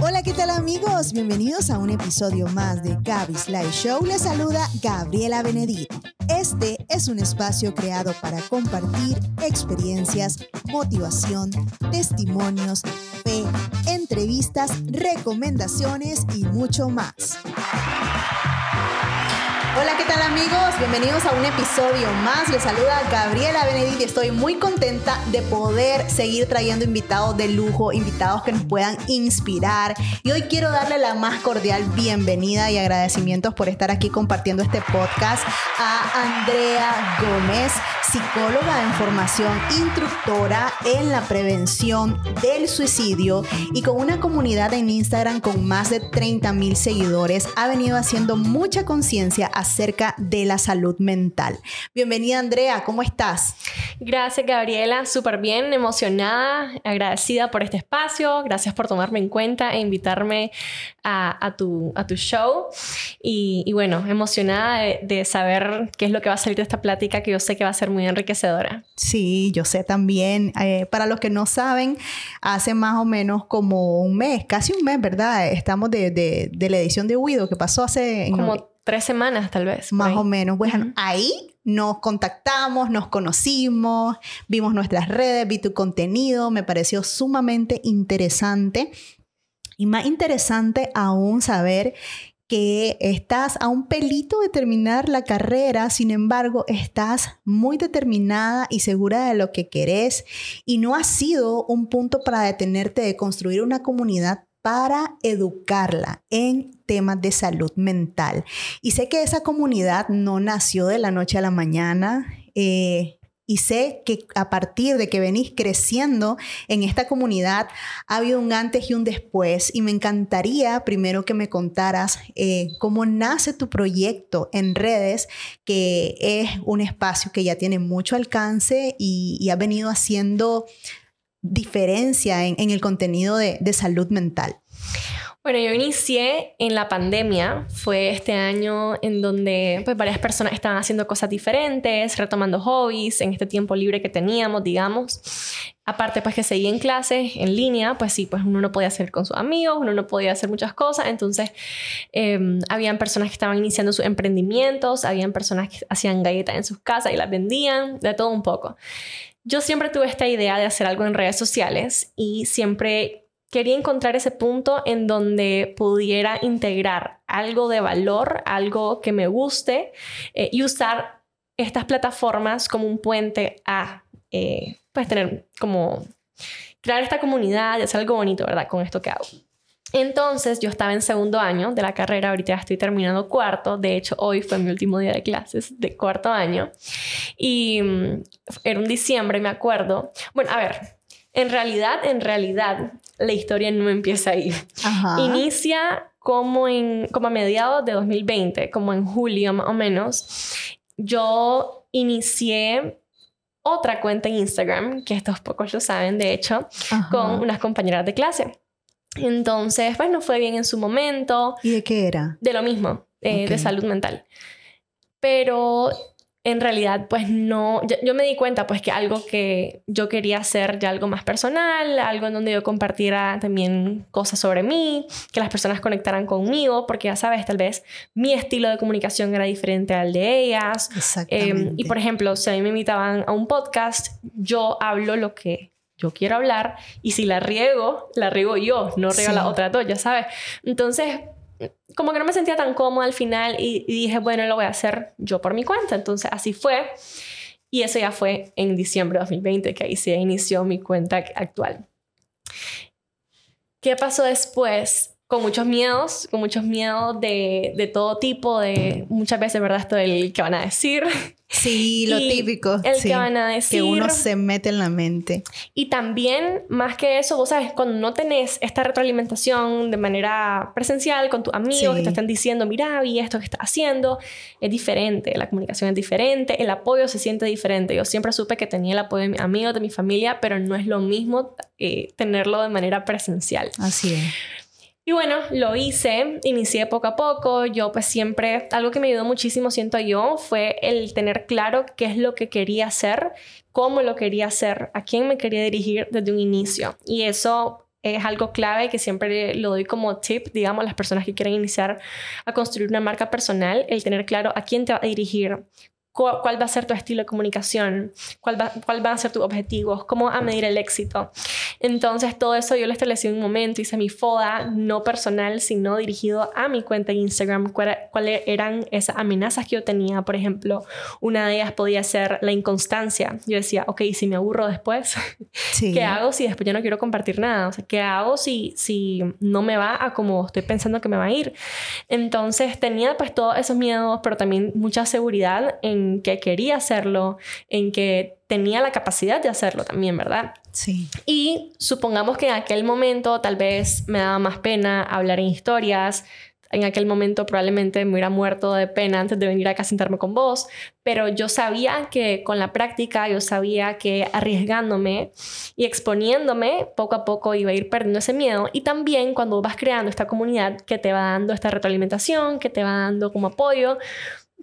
Hola, ¿qué tal amigos? Bienvenidos a un episodio más de Gaby's Live Show. Les saluda Gabriela Benedito. Este es un espacio creado para compartir experiencias, motivación, testimonios, fe, entrevistas, recomendaciones y mucho más. Hola, ¿qué tal amigos? Bienvenidos a un episodio más. Les saluda Gabriela Benedict y estoy muy contenta de poder seguir trayendo invitados de lujo, invitados que nos puedan inspirar. Y hoy quiero darle la más cordial bienvenida y agradecimientos por estar aquí compartiendo este podcast a Andrea Gómez, psicóloga en formación, instructora en la prevención del suicidio y con una comunidad en Instagram con más de 30 mil seguidores. Ha venido haciendo mucha conciencia acerca de la salud mental. Bienvenida Andrea, ¿cómo estás? Gracias Gabriela, súper bien, emocionada, agradecida por este espacio, gracias por tomarme en cuenta e invitarme a, tu, a tu show y, bueno, emocionada de, saber qué es lo que va a salir de esta plática que yo sé que va a ser muy enriquecedora. Sí, yo sé también. Eh, para los que no saben, hace más o menos como un mes, casi un mes, ¿verdad? Estamos de, de, la edición de Huido que pasó hace... Como tres semanas tal vez. Más o menos. Bueno, ahí nos contactamos, nos conocimos, vimos nuestras redes, vi tu contenido, me pareció sumamente interesante. Y más interesante aún saber que estás a un pelito de terminar la carrera, sin embargo, estás muy determinada y segura de lo que querés y no ha sido un punto para detenerte de construir una comunidad para educarla en temas de salud mental. Y sé que esa comunidad no nació de la noche a la mañana. Eh, y sé que a partir de que venís creciendo en esta comunidad, ha habido un antes y un después. Y me encantaría primero que me contaras eh, cómo nace tu proyecto en redes, que es un espacio que ya tiene mucho alcance y, ha venido haciendo diferencia en, el contenido de, salud mental? Bueno, yo inicié en la pandemia, fue este año en donde pues, varias personas estaban haciendo cosas diferentes, retomando hobbies en este tiempo libre que teníamos, digamos. Aparte, pues que seguía en clases en línea, pues sí, pues uno no podía hacer con sus amigos, uno no podía hacer muchas cosas, entonces eh, habían personas que estaban iniciando sus emprendimientos, habían personas que hacían galletas en sus casas y las vendían, de todo un poco. Yo siempre tuve esta idea de hacer algo en redes sociales y siempre quería encontrar ese punto en donde pudiera integrar algo de valor, algo que me guste eh, y usar estas plataformas como un puente a eh, pues tener como crear esta comunidad y hacer algo bonito, ¿verdad? Con esto que hago. Entonces yo estaba en segundo año de la carrera, ahorita estoy terminando cuarto, de hecho hoy fue mi último día de clases de cuarto año y mm, era un diciembre, me acuerdo. Bueno, a ver, en realidad, en realidad, la historia no empieza ahí. Inicia como, en, como a mediados de 2020, como en julio más o menos. Yo inicié otra cuenta en Instagram, que estos pocos lo saben, de hecho, con unas compañeras de clase. Entonces, pues no fue bien en su momento. ¿Y de qué era? De lo mismo, eh, de salud mental. Pero en realidad, pues no, yo, me di cuenta pues que algo que yo quería hacer ya algo más personal, algo en donde yo compartiera también cosas sobre mí, que las personas conectaran conmigo, porque ya sabes, tal vez mi estilo de comunicación era diferente al de ellas. Exactamente. y por ejemplo, si a mí me invitaban a un podcast, yo hablo lo que yo quiero hablar y si la riego, la riego yo, no riego la otra dos, ya sabes. Entonces, como que no me sentía tan cómoda al final y, dije, bueno, lo voy a hacer yo por mi cuenta. Entonces, así fue. Y eso ya fue en diciembre de 2020, que ahí se inició mi cuenta actual. ¿Qué pasó después? Con muchos miedos, con muchos miedos de, de todo tipo, de muchas veces, ¿verdad? Esto del que van a decir, Sí, lo típico. El que van a decir. Que uno se mete en la mente. Y también, más que eso, vos sabes, cuando no tenés esta retroalimentación de manera presencial con tus amigos que te están diciendo, mira, y esto que estás haciendo, es diferente. La comunicación es diferente, el apoyo se siente diferente. Yo siempre supe que tenía el apoyo de mis amigos, de mi familia, pero no es lo mismo eh, tenerlo de manera presencial. Así es. Y bueno, lo hice, inicié poco a poco, yo pues siempre, algo que me ayudó muchísimo, siento yo, fue el tener claro qué es lo que quería hacer, cómo lo quería hacer, a quién me quería dirigir desde un inicio. Y eso es algo clave que siempre lo doy como tip, digamos, a las personas que quieren iniciar a construir una marca personal, el tener claro a quién te va a dirigir, cuál va a ser tu estilo de comunicación, cuál, va, cuál van a ser tus objetivos, cómo a medir el éxito. Entonces, todo eso yo lo establecí en un momento, hice mi FODA, no personal, sino dirigido a mi cuenta de Instagram, cuáles eran esas amenazas que yo tenía. Por ejemplo, una de ellas podía ser la inconstancia. Yo decía, ok, si me aburro después, ¿qué hago si después ya no quiero compartir nada? O sea, ¿qué hago si, si no me va a como estoy pensando que me va a ir? Entonces, tenía pues todos esos miedos, pero también mucha seguridad en que quería hacerlo, en que tenía la capacidad de hacerlo también, ¿verdad? Sí. Y supongamos que en aquel momento tal vez me daba más pena hablar en historias, en aquel momento probablemente me hubiera muerto de pena antes de venir acá a sentarme con vos, pero yo sabía que con la práctica, yo sabía que arriesgándome y exponiéndome, poco a poco iba a ir perdiendo ese miedo. Y también cuando vas creando esta comunidad que te va dando esta retroalimentación, que te va dando como apoyo,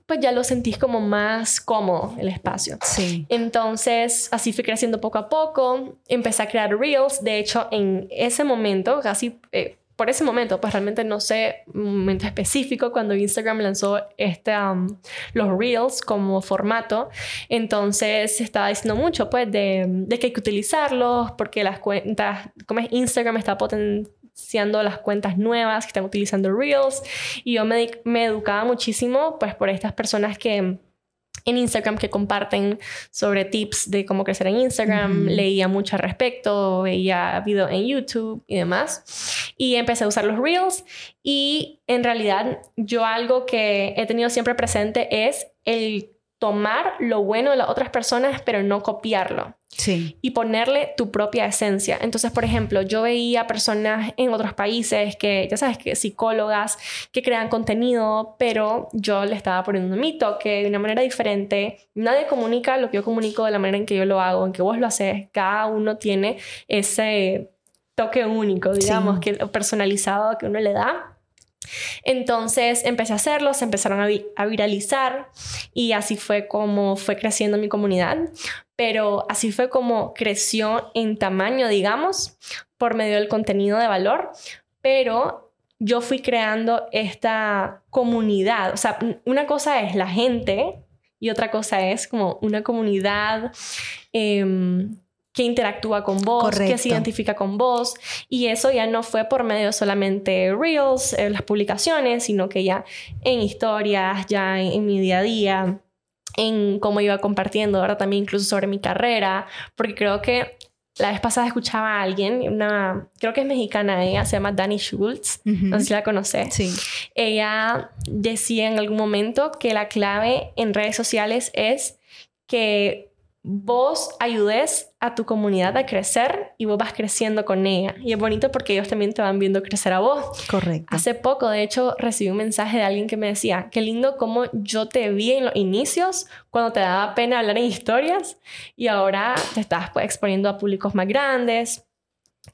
pues ya lo sentís como más cómodo el espacio. Sí. Entonces, así fui creciendo poco a poco. Empecé a crear reels. De hecho, en ese momento, casi eh, por ese momento, pues realmente no sé un momento específico cuando Instagram lanzó este, um, los reels como formato. Entonces, se estaba diciendo mucho, pues, de, de que hay que utilizarlos porque las cuentas, como es Instagram, está potenciando siendo las cuentas nuevas que están utilizando Reels. Y yo me, me educaba muchísimo pues por estas personas que en Instagram que comparten sobre tips de cómo crecer en Instagram, leía mucho al respecto, veía videos en YouTube y demás. Y empecé a usar los Reels. Y en realidad yo algo que he tenido siempre presente es el tomar lo bueno de las otras personas, pero no copiarlo. Sí. Y ponerle tu propia esencia. Entonces, por ejemplo, yo veía personas en otros países que, ya sabes, que psicólogas que crean contenido, pero yo le estaba poniendo un mito que de una manera diferente, nadie comunica lo que yo comunico de la manera en que yo lo hago, en que vos lo haces. Cada uno tiene ese toque único, digamos, que personalizado que uno le da entonces empecé a hacerlo, se empezaron a, viralizar y así fue como fue creciendo mi comunidad, pero así fue como creció en tamaño, digamos, por medio del contenido de valor, pero yo fui creando esta comunidad, o sea, una cosa es la gente y otra cosa es como una comunidad. Em, que interactúa con vos, que se identifica con vos. Y eso ya no fue por medio solamente Reels, en las publicaciones, sino que ya en historias, ya en, mi día a día, en cómo iba compartiendo, ahora también incluso sobre mi carrera, porque creo que la vez pasada escuchaba a alguien, una, creo que es mexicana ella, se llama Dani Schultz, no sé si la conoces. Sí. Ella decía en algún momento que la clave en redes sociales es que vos ayudes a tu comunidad a crecer y vos vas creciendo con ella. Y es bonito porque ellos también te van viendo crecer a vos. Correcto. Hace poco, de hecho, recibí un mensaje de alguien que me decía, qué lindo cómo yo te vi en los inicios, cuando te daba pena hablar en historias y ahora te estás pues, exponiendo a públicos más grandes.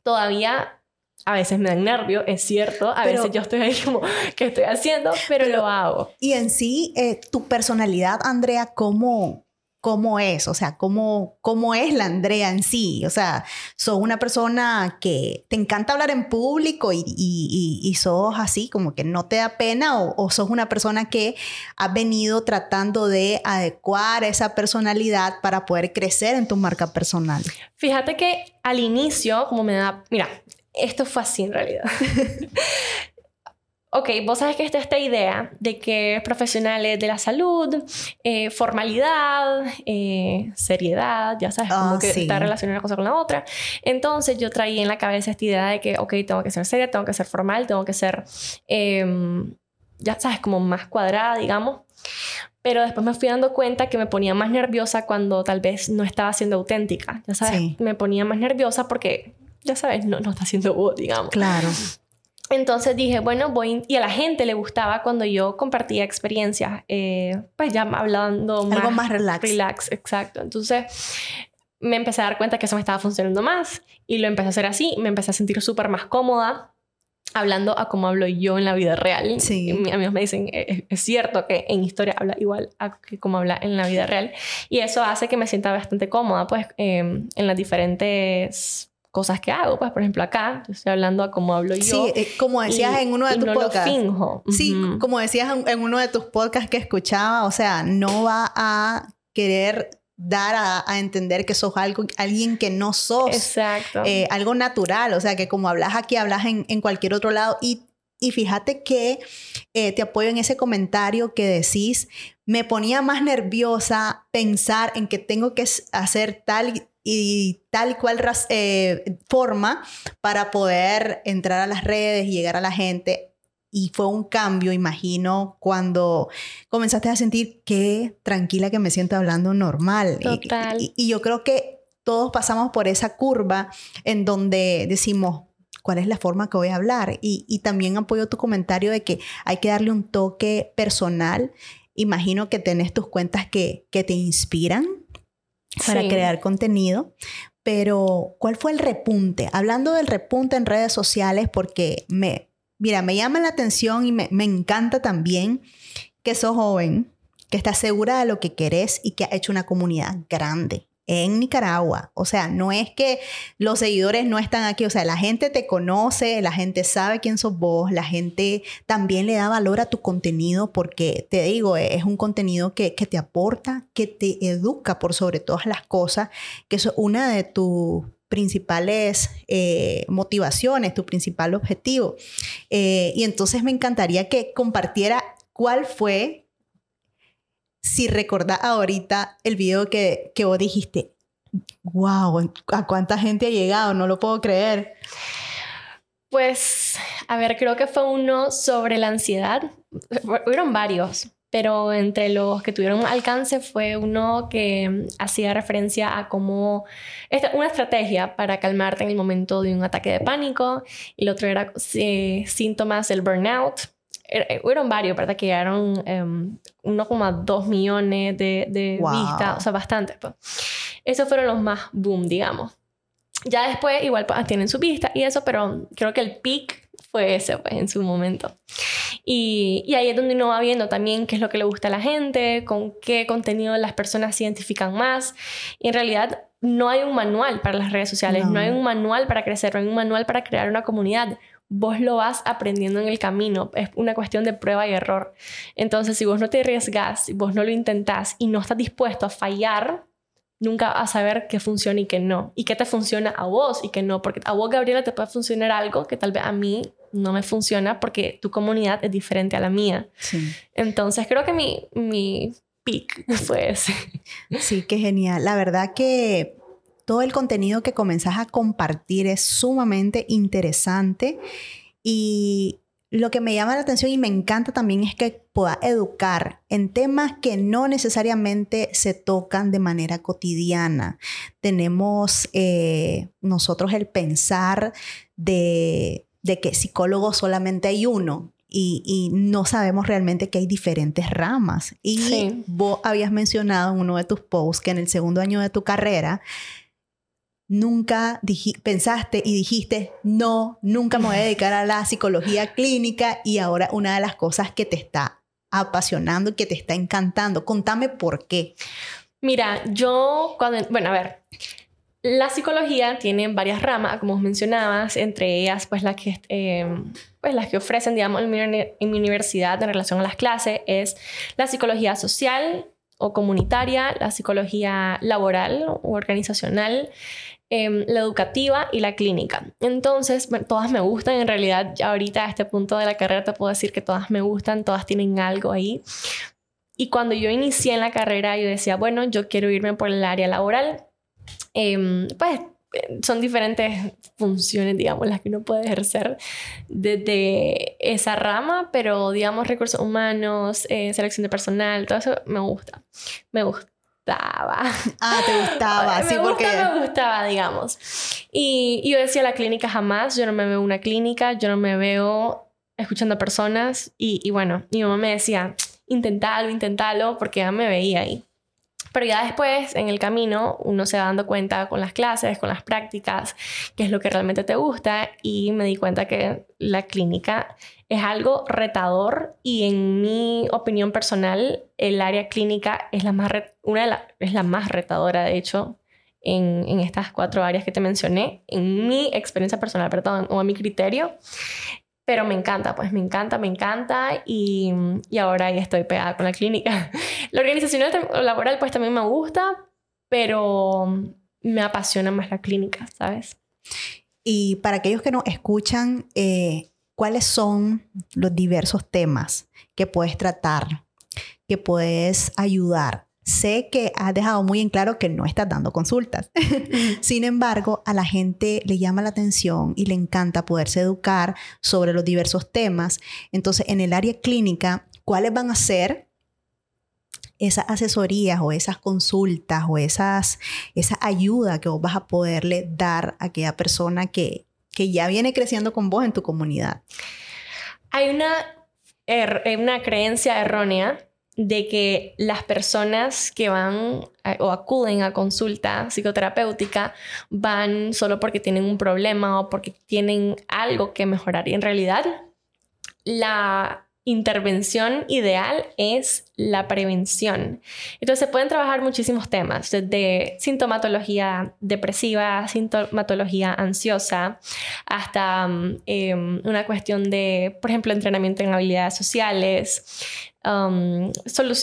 Todavía a veces me dan nervio, es cierto. A veces yo estoy ahí como, ¿qué estoy haciendo? Pero, lo hago. Y en sí, eh, tu personalidad, Andrea, ¿cómo, cómo es, o sea, cómo, cómo es la Andrea en sí. O sea, sos una persona que te encanta hablar en público y, y, sos así, como que no te da pena, o, o, sos una persona que ha venido tratando de adecuar esa personalidad para poder crecer en tu marca personal. Fíjate que al inicio, como me da, mira, esto fue así en realidad. ok, vos sabes que está esta idea de que profesionales de la salud, eh, formalidad, eh, seriedad, ya sabes, como ah, que está relacionada una cosa con la otra. Entonces yo traí en la cabeza esta idea de que, ok, tengo que ser seria, tengo que ser formal, tengo que ser, em, ya sabes, como más cuadrada, digamos. Pero después me fui dando cuenta que me ponía más nerviosa cuando tal vez no estaba siendo auténtica. Ya sabes, me ponía más nerviosa porque, ya sabes, no, no está siendo vos, digamos. Claro. Entonces dije, bueno, voy... Y a la gente le gustaba cuando yo compartía experiencias, eh, pues ya hablando más... Algo más relax. Relax, exacto. Entonces me empecé a dar cuenta que eso me estaba funcionando más y lo empecé a hacer así, me empecé a sentir súper más cómoda hablando a cómo hablo yo en la vida real. Sí. Mis amigos me dicen, "Eh, es, cierto que en historia habla igual a que como habla en la vida real. Y eso hace que me sienta bastante cómoda, pues, eh, en las diferentes cosas que hago. Pues, por ejemplo, acá yo estoy hablando a cómo hablo yo. Sí, eh, como decías y- en uno de tus no podcasts. lo finjo. Sí, como decías en, uno de tus podcasts que escuchaba, o sea, no va a querer dar a, a entender que sos algo, alguien que no sos. Exacto. eh, algo natural, o sea, que como hablas aquí, hablas en, en cualquier otro lado. Y, y fíjate que eh, te apoyo en ese comentario que decís, me ponía más nerviosa pensar en que tengo que hacer tal y, tal y cual eh, forma para poder entrar a las redes y llegar a la gente. Y fue un cambio, imagino, cuando comenzaste a sentir qué tranquila que me siento hablando normal. Y- Total. y- y yo creo que todos pasamos por esa curva en donde decimos, ¿cuál es la forma que voy a hablar? Y, y también apoyo tu comentario de que hay que darle un toque personal. Imagino que tenés tus cuentas que, que te inspiran para Sí. crear contenido. Pero, ¿cuál fue el repunte? Hablando del repunte en redes sociales, porque me, mira, me llama la atención y me, me encanta también que sos joven, que estás segura de lo que querés y que ha hecho una comunidad grande en Nicaragua. O sea, no es que los seguidores no están aquí, o sea, la gente te conoce, la gente sabe quién sos vos, la gente también le da valor a tu contenido porque, te digo, es un contenido que, que te aporta, que te educa por sobre todas las cosas, que es una de tus principales eh, motivaciones, tu principal objetivo. Eh, y entonces me encantaría que compartiera cuál fue si recordás ahorita el video que, que vos dijiste, wow, ¿a cuánta gente ha llegado? No lo puedo creer. Pues, a ver, creo que fue uno sobre la ansiedad. Hubieron varios, pero entre los que tuvieron alcance fue uno que mm, hacía referencia a cómo una estrategia para calmarte en el momento de un ataque de pánico. Y el otro era eh, síntomas del burnout. Er- eh, Hubieron varios, ¿verdad? Que llegaron em, 1,2 millones de, de Wow. vistas, o sea, bastante. Pues. Esos fueron los más boom, digamos. Ya después igual pues, tienen su vista y eso, pero creo que el peak fue ese pues, en su momento. Y, y ahí es donde uno va viendo también qué es lo que le gusta a la gente, con qué contenido las personas se identifican más. Y en realidad no hay un manual para las redes sociales, No. no, hay un manual para crecer, no hay un manual para crear una comunidad. Vos lo vas aprendiendo en el camino, es una cuestión de prueba y error. Entonces, si vos no te arriesgas, si vos no lo intentás y no estás dispuesto a fallar, nunca vas a saber qué funciona y qué no. Y qué te funciona a vos y qué no. Porque a vos, Gabriela, te puede funcionar algo que tal vez a mí no me funciona porque tu comunidad es diferente a la mía. Sí. Entonces, creo que mi, mi peak fue ese. Sí, qué genial. La verdad que todo el contenido que comenzás a compartir es sumamente interesante y lo que me llama la atención y me encanta también es que pueda educar en temas que no necesariamente se tocan de manera cotidiana. Tenemos eh, nosotros el pensar de, de que psicólogos solamente hay uno. Y, y no sabemos realmente que hay diferentes ramas. Y Sí. vos habías mencionado en uno de tus posts que en el segundo año de tu carrera nunca pensaste y dijiste, no, nunca me voy a dedicar a la psicología clínica y ahora una de las cosas que te está apasionando y que te está encantando. Contame por qué. Mira, yo cuando, bueno, a ver, la psicología tiene varias ramas, como mencionabas, entre ellas, pues las que, eh, pues las que ofrecen, digamos, en mi, en mi universidad en relación a las clases es la psicología social o comunitaria, la psicología laboral o organizacional, em, la educativa y la clínica. Entonces, todas me gustan, en realidad, ya ahorita a este punto de la carrera te puedo decir que todas me gustan, todas tienen algo ahí. Y cuando yo inicié en la carrera, yo decía, bueno, yo quiero irme por el área laboral. Em, pues eh, son diferentes funciones, digamos, las que uno puede ejercer desde esa rama, pero digamos, recursos humanos, eh, selección de personal, todo eso me gusta. Me gustaba. Ah, te gustaba, me sí, gusta, porque... me gustaba, digamos. Y, y yo decía, la clínica jamás, yo no me veo en una clínica, yo no me veo escuchando a personas. Y, y bueno, mi mamá me decía, intentalo, intentalo, porque ya me veía ahí. Pero ya después, en el camino, uno se va dando cuenta con las clases, con las prácticas, qué es lo que realmente te gusta y me di cuenta que la clínica es algo retador y en mi opinión personal, el área clínica es la más, una es la más retadora, de hecho, en, en, estas cuatro áreas que te mencioné, en mi experiencia personal, perdón, o a mi criterio. Pero me encanta, pues me encanta, me encanta y, y ahora ahí estoy pegada con la clínica. La organización laboral pues también me gusta, pero me apasiona más la clínica, ¿sabes? Y para aquellos que nos escuchan, eh, ¿cuáles son los diversos temas que puedes tratar, que puedes ayudar Sé que has dejado muy en claro que no estás dando consultas. Sin embargo, a la gente le llama la atención y le encanta poderse educar sobre los diversos temas. Entonces, en el área clínica, ¿cuáles van a ser esas asesorías o esas consultas o esas, esa ayuda que vos vas a poderle dar a aquella persona que, que ya viene creciendo con vos en tu comunidad? Hay una, er, una creencia errónea de que las personas que van o acuden a consulta psicoterapéutica van solo porque tienen un problema o porque tienen algo que mejorar. Y en realidad, la intervención ideal es la prevención. Entonces se pueden trabajar muchísimos temas, desde sintomatología depresiva, sintomatología ansiosa, hasta mm, em, una cuestión de, por ejemplo, entrenamiento en habilidades sociales, um,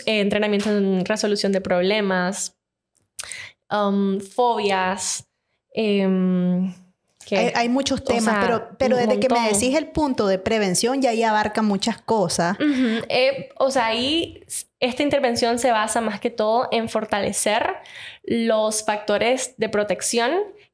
entrenamiento en resolución de problemas, um, fobias. Em, hay, muchos temas, pero, pero desde que me decís el punto de prevención ya ahí abarca muchas cosas. Eh, o sea, ahí esta intervención se basa más que todo en fortalecer los factores de protección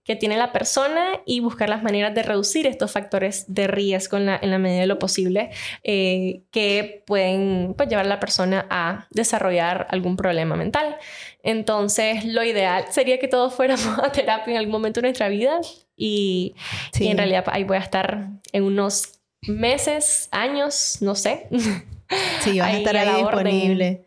que tiene la persona y buscar las maneras de reducir estos factores de riesgo en la, medida de lo posible eh, que pueden pues, llevar a la persona a desarrollar algún problema mental. Entonces, lo ideal sería que todos fuéramos a terapia en algún momento de nuestra vida y, en realidad ahí voy a estar en unos meses, años, no sé. Sí, vas a estar ahí disponible.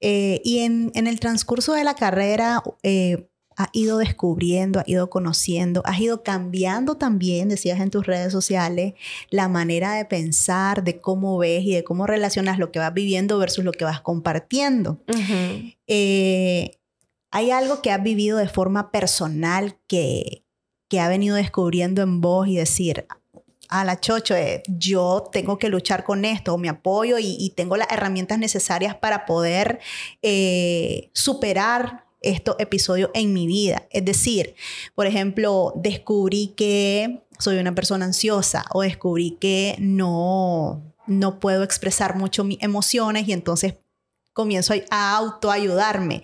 Eh, y en, en, el transcurso de la carrera, eh, has ido descubriendo, has ido conociendo, has ido cambiando también, decías en tus redes sociales, la manera de pensar, de cómo ves y de cómo relacionas lo que vas viviendo versus lo que vas compartiendo. Eh, ¿Hay algo que has vivido de forma personal que, que ha venido descubriendo en vos y decir, a la chocho, eh, yo tengo que luchar con esto, me apoyo y, tengo las herramientas necesarias para poder eh, superar estos episodios en mi vida. Es decir, por ejemplo, descubrí que soy una persona ansiosa o descubrí que no, no puedo expresar mucho mis emociones y entonces comienzo a autoayudarme.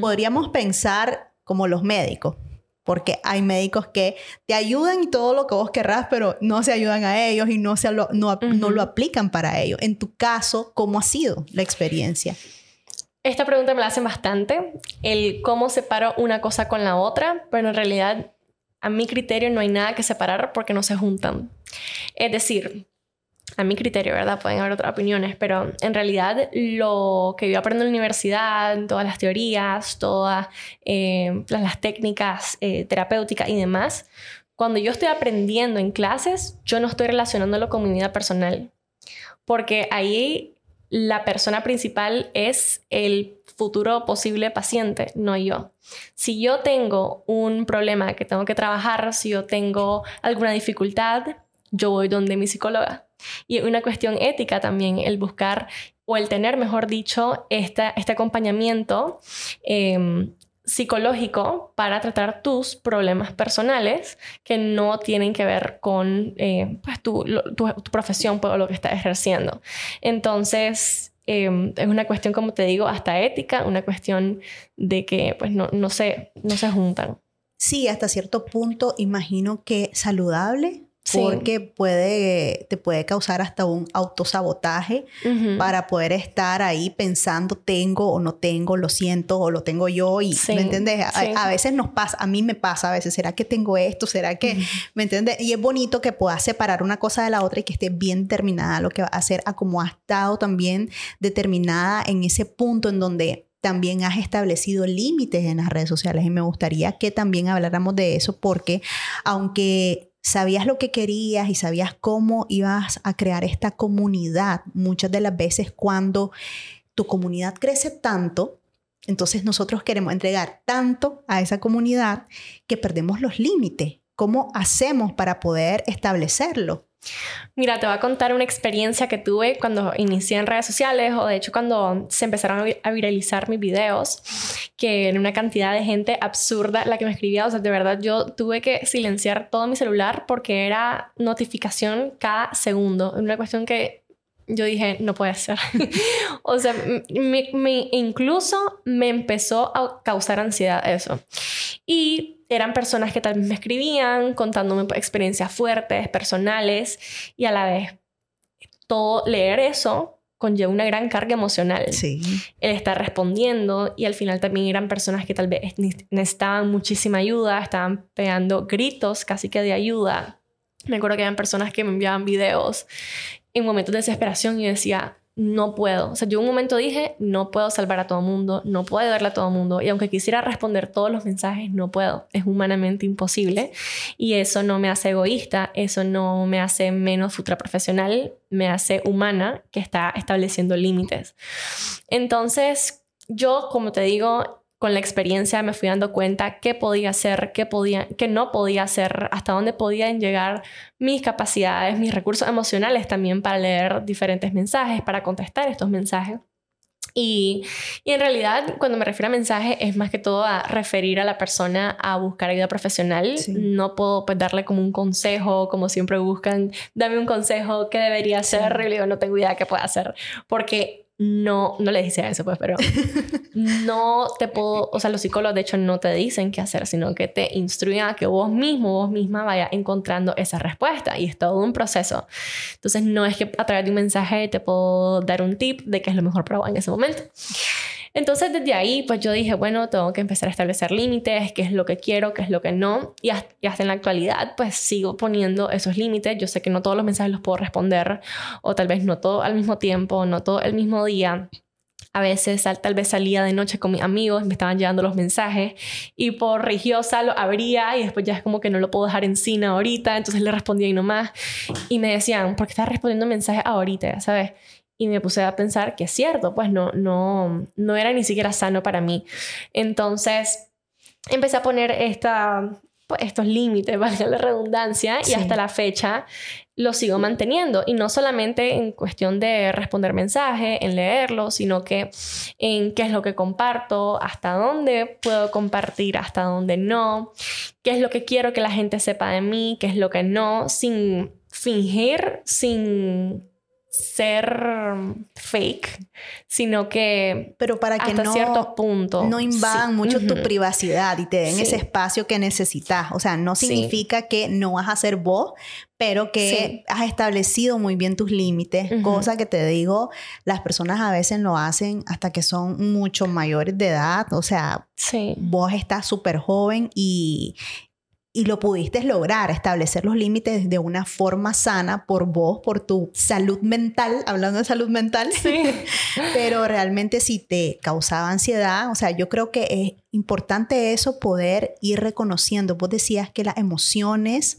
Podríamos pensar como los médicos, porque hay médicos que te ayudan y todo lo que vos querrás, pero no se ayudan a ellos y no, se lo, no, no lo aplican para ellos. En tu caso, ¿cómo ha sido la experiencia? Esta pregunta me la hacen bastante, el cómo separo una cosa con la otra, pero en realidad a mi criterio no hay nada que separar porque no se juntan. Es decir, a mi criterio, ¿verdad? Pueden haber otras opiniones, pero en realidad lo que yo aprendo en la universidad, todas las teorías, todas eh, las, técnicas eh, terapéuticas y demás, cuando yo estoy aprendiendo en clases, yo no estoy relacionándolo con mi vida personal, porque ahí la persona principal es el futuro posible paciente, no yo. Si yo tengo un problema que tengo que trabajar, si yo tengo alguna dificultad, yo voy donde mi psicóloga. Y una cuestión ética también, el buscar o el tener, mejor dicho, este acompañamiento eh, psicológico para tratar tus problemas personales que no tienen que ver con eh, pues, tu, profesión pues, o lo que estás ejerciendo. Entonces, em, es una cuestión, como te digo, hasta ética, una cuestión de que pues, no, no, se, no se juntan. Sí, hasta cierto punto imagino que saludable porque puede, te puede causar hasta un autosabotaje para poder estar ahí pensando tengo o no tengo, lo siento o lo tengo yo y, ¿me entiendes? A, veces nos pasa, a mí me pasa a veces, ¿será que tengo esto? ¿Será que, ¿me entiendes? Y es bonito que puedas separar una cosa de la otra y que esté bien determinada lo que va a hacer, a como ha estado también determinada en ese punto en donde también has establecido límites en las redes sociales y me gustaría que también habláramos de eso porque aunque sabías lo que querías y sabías cómo ibas a crear esta comunidad, muchas de las veces cuando tu comunidad crece tanto, entonces nosotros queremos entregar tanto a esa comunidad que perdemos los límites. ¿Cómo hacemos para poder establecerlo? Mira, te voy a contar una experiencia que tuve cuando inicié en redes sociales o de hecho cuando se empezaron a viralizar mis videos, que en una cantidad de gente absurda la que me escribía, o sea, de verdad yo tuve que silenciar todo mi celular porque era notificación cada segundo, una cuestión que yo dije, no puede ser. o sea, me, incluso me empezó a causar ansiedad eso. Y eran personas que tal vez me escribían contándome experiencias fuertes, personales, y a la vez todo leer eso conlleva una gran carga emocional. Sí. El estar respondiendo y al final también eran personas que tal vez necesitaban muchísima ayuda, estaban pegando gritos casi que de ayuda. Me acuerdo que eran personas que me enviaban videos en momentos de desesperación y decía, no puedo. O sea, yo un momento dije, no puedo salvar a todo mundo, no puedo ayudarle a todo mundo. Y aunque quisiera responder todos los mensajes, no puedo. Es humanamente imposible. Y eso no me hace egoísta, eso no me hace menos futura profesional, me hace humana que está estableciendo límites. Entonces, yo, como te digo, con la experiencia me fui dando cuenta qué podía hacer, qué, podía, qué no podía hacer, hasta dónde podían llegar mis capacidades, mis recursos emocionales también para leer diferentes mensajes, para contestar estos mensajes. Y, y, en realidad, cuando me refiero a mensaje, es más que todo a referir a la persona a buscar ayuda profesional. No puedo pues, darle como un consejo, como siempre buscan, dame un consejo, ¿qué debería hacer? Y le digo, no tengo idea qué puedo hacer. Porque no, no le decía eso, pues, pero no te puedo, o sea, los psicólogos de hecho no te dicen qué hacer, sino que te instruyen a que vos mismo, vos misma vaya encontrando esa respuesta y es todo un proceso. Entonces, no es que a través de un mensaje te puedo dar un tip de qué es lo mejor para vos en ese momento. Entonces desde ahí pues yo dije, bueno, tengo que empezar a establecer límites, qué es lo que quiero, qué es lo que no. Y hasta, en la actualidad pues sigo poniendo esos límites. Yo sé que no todos los mensajes los puedo responder o tal vez no todo al mismo tiempo, no todo el mismo día. A veces tal vez salía de noche con mis amigos, me estaban llevando los mensajes y por religiosa lo abría y después ya es como que no lo puedo dejar en cine ahorita, entonces le respondía y nomás. Y me decían, ¿por qué estás respondiendo mensajes ahorita? ¿Sabes? Y me puse a pensar que es cierto, pues no, no, no era ni siquiera sano para mí. Entonces empecé a poner esta, pues, estos límites, valga la redundancia, y hasta la fecha lo sigo manteniendo. Y no solamente en cuestión de responder mensajes, en leerlo, sino que en qué es lo que comparto, hasta dónde puedo compartir, hasta dónde no, qué es lo que quiero que la gente sepa de mí, qué es lo que no, sin fingir, sin ser fake, sino que pero para que hasta no, ciertos puntos no invadan mucho tu privacidad y te den ese espacio que necesitas. O sea, no significa que no vas a ser vos, pero que has establecido muy bien tus límites, cosa que te digo, las personas a veces lo hacen hasta que son mucho mayores de edad, o sea, vos estás súper joven y, y lo pudiste lograr, establecer los límites de una forma sana por vos, por tu salud mental, hablando de salud mental. Sí. Pero realmente si te causaba ansiedad, o sea, yo creo que es importante eso, poder ir reconociendo. Vos decías que las emociones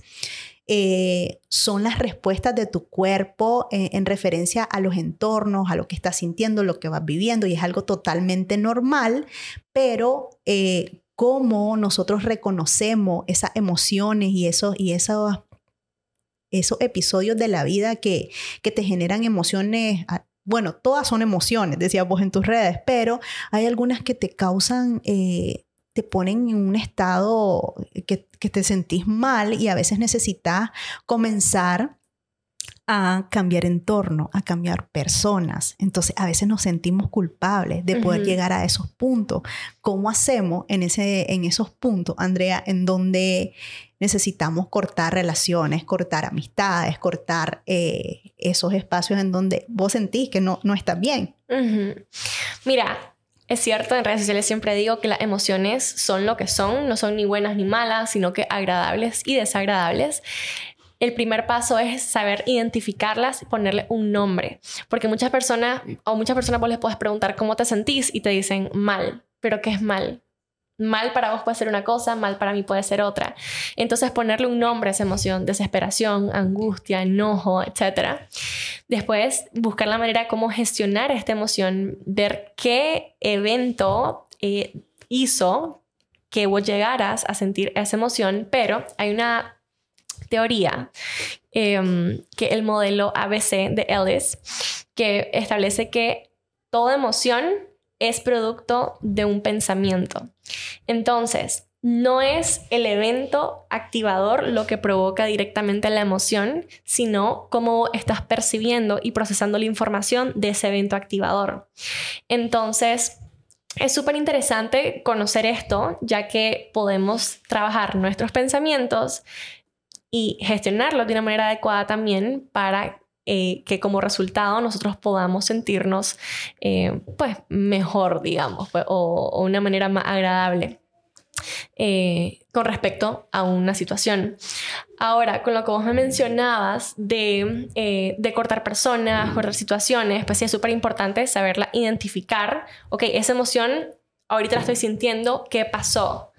eh, son las respuestas de tu cuerpo eh, en referencia a los entornos, a lo que estás sintiendo, lo que vas viviendo, y es algo totalmente normal, pero eh, cómo nosotros reconocemos esas emociones y esos, y esos, esos episodios de la vida que, que te generan emociones. Ah, bueno, todas son emociones, decías vos en tus redes, pero hay algunas que te causan, eh, te ponen en un estado que, que te sentís mal y a veces necesitas comenzar a cambiar entorno, a cambiar personas. Entonces, a veces nos sentimos culpables de poder llegar a esos puntos. ¿Cómo hacemos en, ese, en esos puntos, Andrea, en donde necesitamos cortar relaciones, cortar amistades, cortar eh, esos espacios en donde vos sentís que no, no estás bien? Mira, es cierto, en redes sociales siempre digo que las emociones son lo que son, no son ni buenas ni malas, sino que agradables y desagradables. El primer paso es saber identificarlas y ponerle un nombre. Porque muchas personas, o muchas personas vos les puedes preguntar cómo te sentís y te dicen mal. ¿Pero qué es mal? Mal para vos puede ser una cosa, mal para mí puede ser otra. Entonces ponerle un nombre a esa emoción, desesperación, angustia, enojo, etc. Después buscar la manera cómo gestionar esta emoción, ver qué evento eh, hizo que vos llegaras a sentir esa emoción, pero hay una teoría em, que el modelo ABC de Ellis que establece que toda emoción es producto de un pensamiento. Entonces, no es el evento activador lo que provoca directamente la emoción, sino cómo estás percibiendo y procesando la información de ese evento activador. Entonces, es súper interesante conocer esto, ya que podemos trabajar nuestros pensamientos y gestionarlos de una manera adecuada también para eh, que como resultado nosotros podamos sentirnos eh, pues mejor, digamos, pues, o, una manera más agradable. Eh, con respecto a una situación. Ahora, con lo que vos me mencionabas de, de cortar personas, cortar situaciones, pues sí es súper importante saberla identificar. Ok, esa emoción ahorita la estoy sintiendo, ¿qué pasó?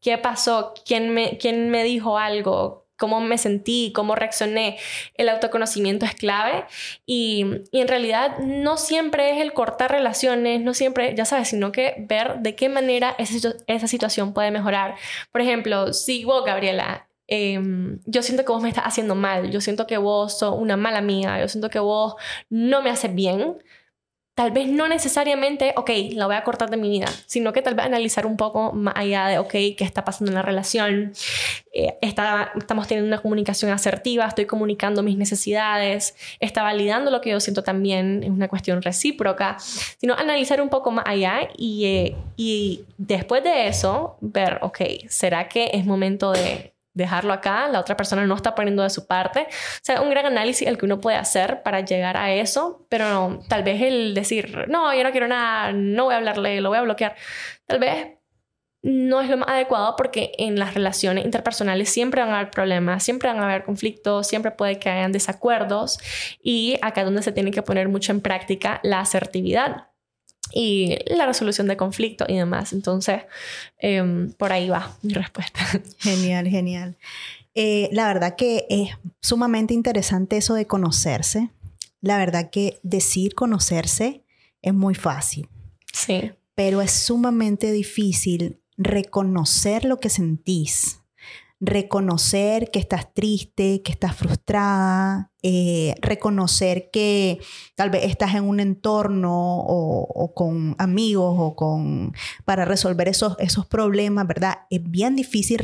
¿Qué pasó? ¿Quién me, quién me dijo algo? Cómo me sentí, cómo reaccioné. El autoconocimiento es clave y, en realidad no siempre es el cortar relaciones, no siempre, ya sabes, sino que ver de qué manera esa, esa situación puede mejorar. Por ejemplo, si vos, Gabriela, em, yo siento que vos me estás haciendo mal, yo siento que vos sos una mala amiga, yo siento que vos no me haces bien, tal vez no necesariamente, ok, la voy a cortar de mi vida, sino que tal vez analizar un poco más allá de, ok, qué está pasando en la relación, eh, estamos teniendo una comunicación asertiva, estoy comunicando mis necesidades, está validando lo que yo siento también, es una cuestión recíproca, sino analizar un poco más allá y, eh, y después de eso ver, ok, ¿será que es momento de dejarlo acá, la otra persona no está poniendo de su parte. O sea, un gran análisis el que uno puede hacer para llegar a eso, pero tal vez el decir, no, yo no quiero nada, no voy a hablarle, lo voy a bloquear, tal vez no es lo más adecuado porque en las relaciones interpersonales siempre van a haber problemas, siempre van a haber conflictos, siempre puede que hayan desacuerdos y acá es donde se tiene que poner mucho en práctica la asertividad y la resolución de conflicto y demás. Entonces, em, por ahí va mi respuesta. Genial, genial. Eh, la verdad que es sumamente interesante eso de conocerse. La verdad que decir conocerse es muy fácil. Sí. Pero es sumamente difícil reconocer lo que sentís reconocer que estás triste, que estás frustrada, eh, reconocer que tal vez estás en un entorno o, con amigos o con para resolver esos, esos problemas, ¿verdad? Es bien difícil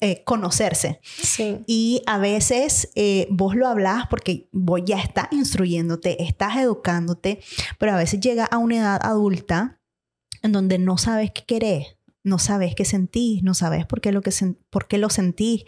eh, conocerse. Sí. Y a veces eh, vos lo hablas porque vos ya estás instruyéndote, estás educándote, pero a veces llega a una edad adulta en donde no sabes qué querés no sabes qué sentís, no sabes por qué lo, que por qué lo sentís,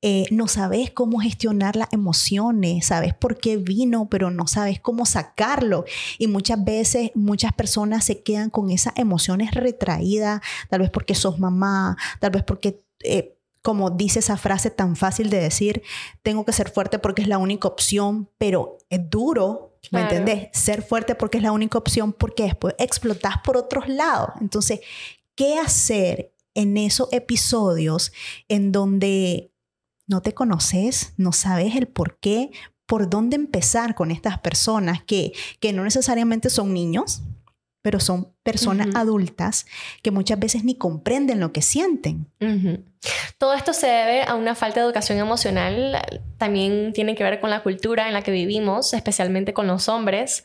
eh, no sabes cómo gestionar las emociones, sabes por qué vino, pero no sabes cómo sacarlo. Y muchas veces muchas personas se quedan con esas emociones retraídas, tal vez porque sos mamá, tal vez porque... Eh, como dice esa frase tan fácil de decir, tengo que ser fuerte porque es la única opción, pero es duro, ¿me entendés? Ser fuerte porque es la única opción porque después explotás por otros lados. Entonces, qué hacer en esos episodios en donde no te conoces, no sabes el por qué, por dónde empezar con estas personas que, que no necesariamente son niños, pero son personas adultas que muchas veces ni comprenden lo que sienten. Todo esto se debe a una falta de educación emocional, también tiene que ver con la cultura en la que vivimos, especialmente con los hombres.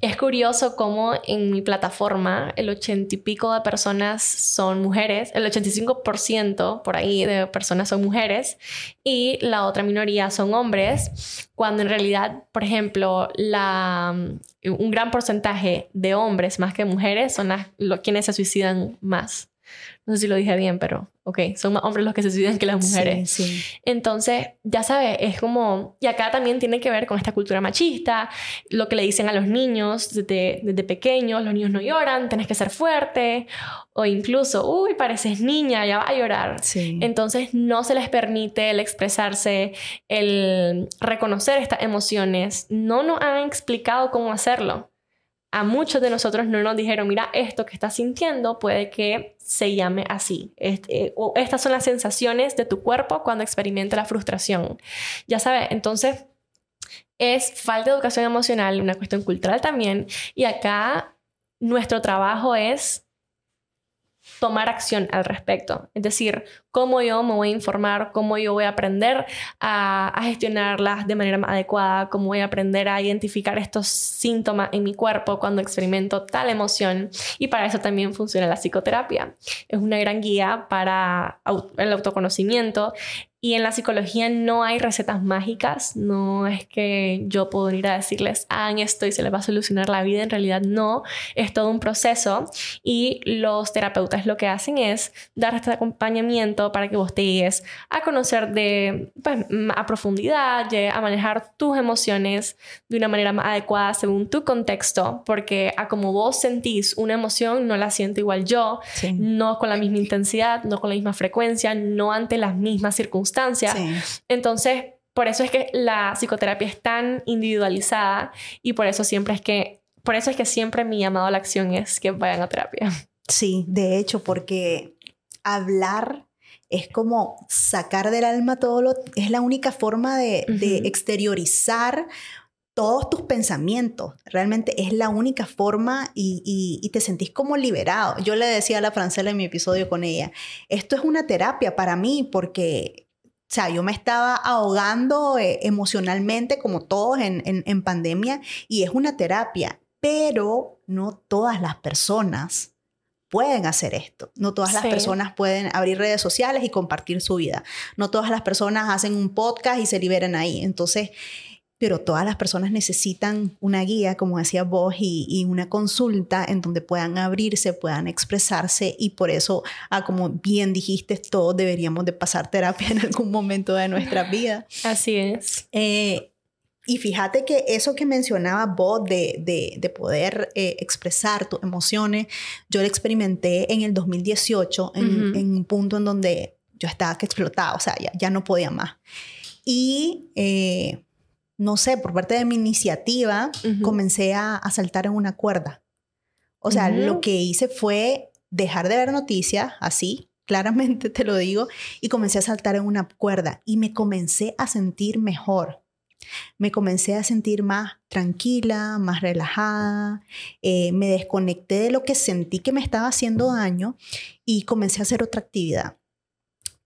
Es curioso cómo en mi plataforma el ochenta y pico de personas son mujeres, el 85% por ahí de personas son mujeres y la otra minoría son hombres, cuando en realidad, por ejemplo, un gran porcentaje de hombres más que mujeres son quienes se suicidan más. No sé si lo dije bien, pero ok, son más hombres los que se suicidan que las mujeres. Sí, sí. Entonces, ya sabes, es como, y acá también tiene que ver con esta cultura machista, lo que le dicen a los niños desde, desde pequeños, los niños no lloran, tienes que ser fuerte, o incluso, uy, pareces niña, ya va a llorar. Sí. Entonces, no se les permite el expresarse, el reconocer estas emociones, no nos han explicado cómo hacerlo a muchos de nosotros no nos dijeron, mira, esto que estás sintiendo puede que se llame así. Este, o estas son las sensaciones de tu cuerpo cuando experimenta la frustración. Ya sabes, entonces es falta de educación emocional, una cuestión cultural también. Y acá nuestro trabajo es tomar acción al respecto. Es decir, cómo yo me voy a informar, cómo yo voy a aprender a, gestionarlas de manera más adecuada, cómo voy a aprender a identificar estos síntomas en mi cuerpo cuando experimento tal emoción. Y para eso también funciona la psicoterapia. Es una gran guía para el autoconocimiento y en la psicología no hay recetas mágicas, no es que yo puedo ir a decirles, hagan esto y se les va a solucionar la vida, en realidad no, es todo un proceso. Y los terapeutas lo que hacen es dar este acompañamiento para que vos te guíes a conocer de, pues, a profundidad, a manejar tus emociones de una manera más adecuada según tu contexto, porque a como vos sentís una emoción, no la siento igual yo, no con la misma intensidad, no con la misma frecuencia, no ante las mismas circunstancias entonces, por eso es que la psicoterapia es tan individualizada y por eso siempre es que, por eso es que siempre mi llamado a la acción es que vayan a terapia. Sí, de hecho, porque hablar es como sacar del alma todo lo, es la única forma de, exteriorizar todos tus pensamientos. Realmente es la única forma y, y, te sentís como liberado. Yo le decía a la Francela en mi episodio con ella, esto es una terapia para mí porque o sea, yo me estaba ahogando eh, emocionalmente como todos en, en, pandemia y es una terapia, pero no todas las personas pueden hacer esto. No todas las personas pueden abrir redes sociales y compartir su vida. No todas las personas hacen un podcast y se liberan ahí. Entonces, pero todas las personas necesitan una guía, como decías vos, y, una consulta en donde puedan abrirse, puedan expresarse y por eso, ah, como bien dijiste, todos deberíamos de pasar terapia en algún momento de nuestra vida. Así es. Eh, y fíjate que eso que mencionaba vos de, de, poder eh, expresar tus emociones, yo lo experimenté en el 2018, en, en, un punto en donde yo estaba que explotaba, o sea, ya, ya no podía más. Y eh, no sé, por parte de mi iniciativa, comencé a, saltar en una cuerda. O sea, lo que hice fue dejar de ver noticias, así, claramente te lo digo, y comencé a saltar en una cuerda y me comencé a sentir mejor. Me comencé a sentir más tranquila, más relajada, eh, me desconecté de lo que sentí que me estaba haciendo daño y comencé a hacer otra actividad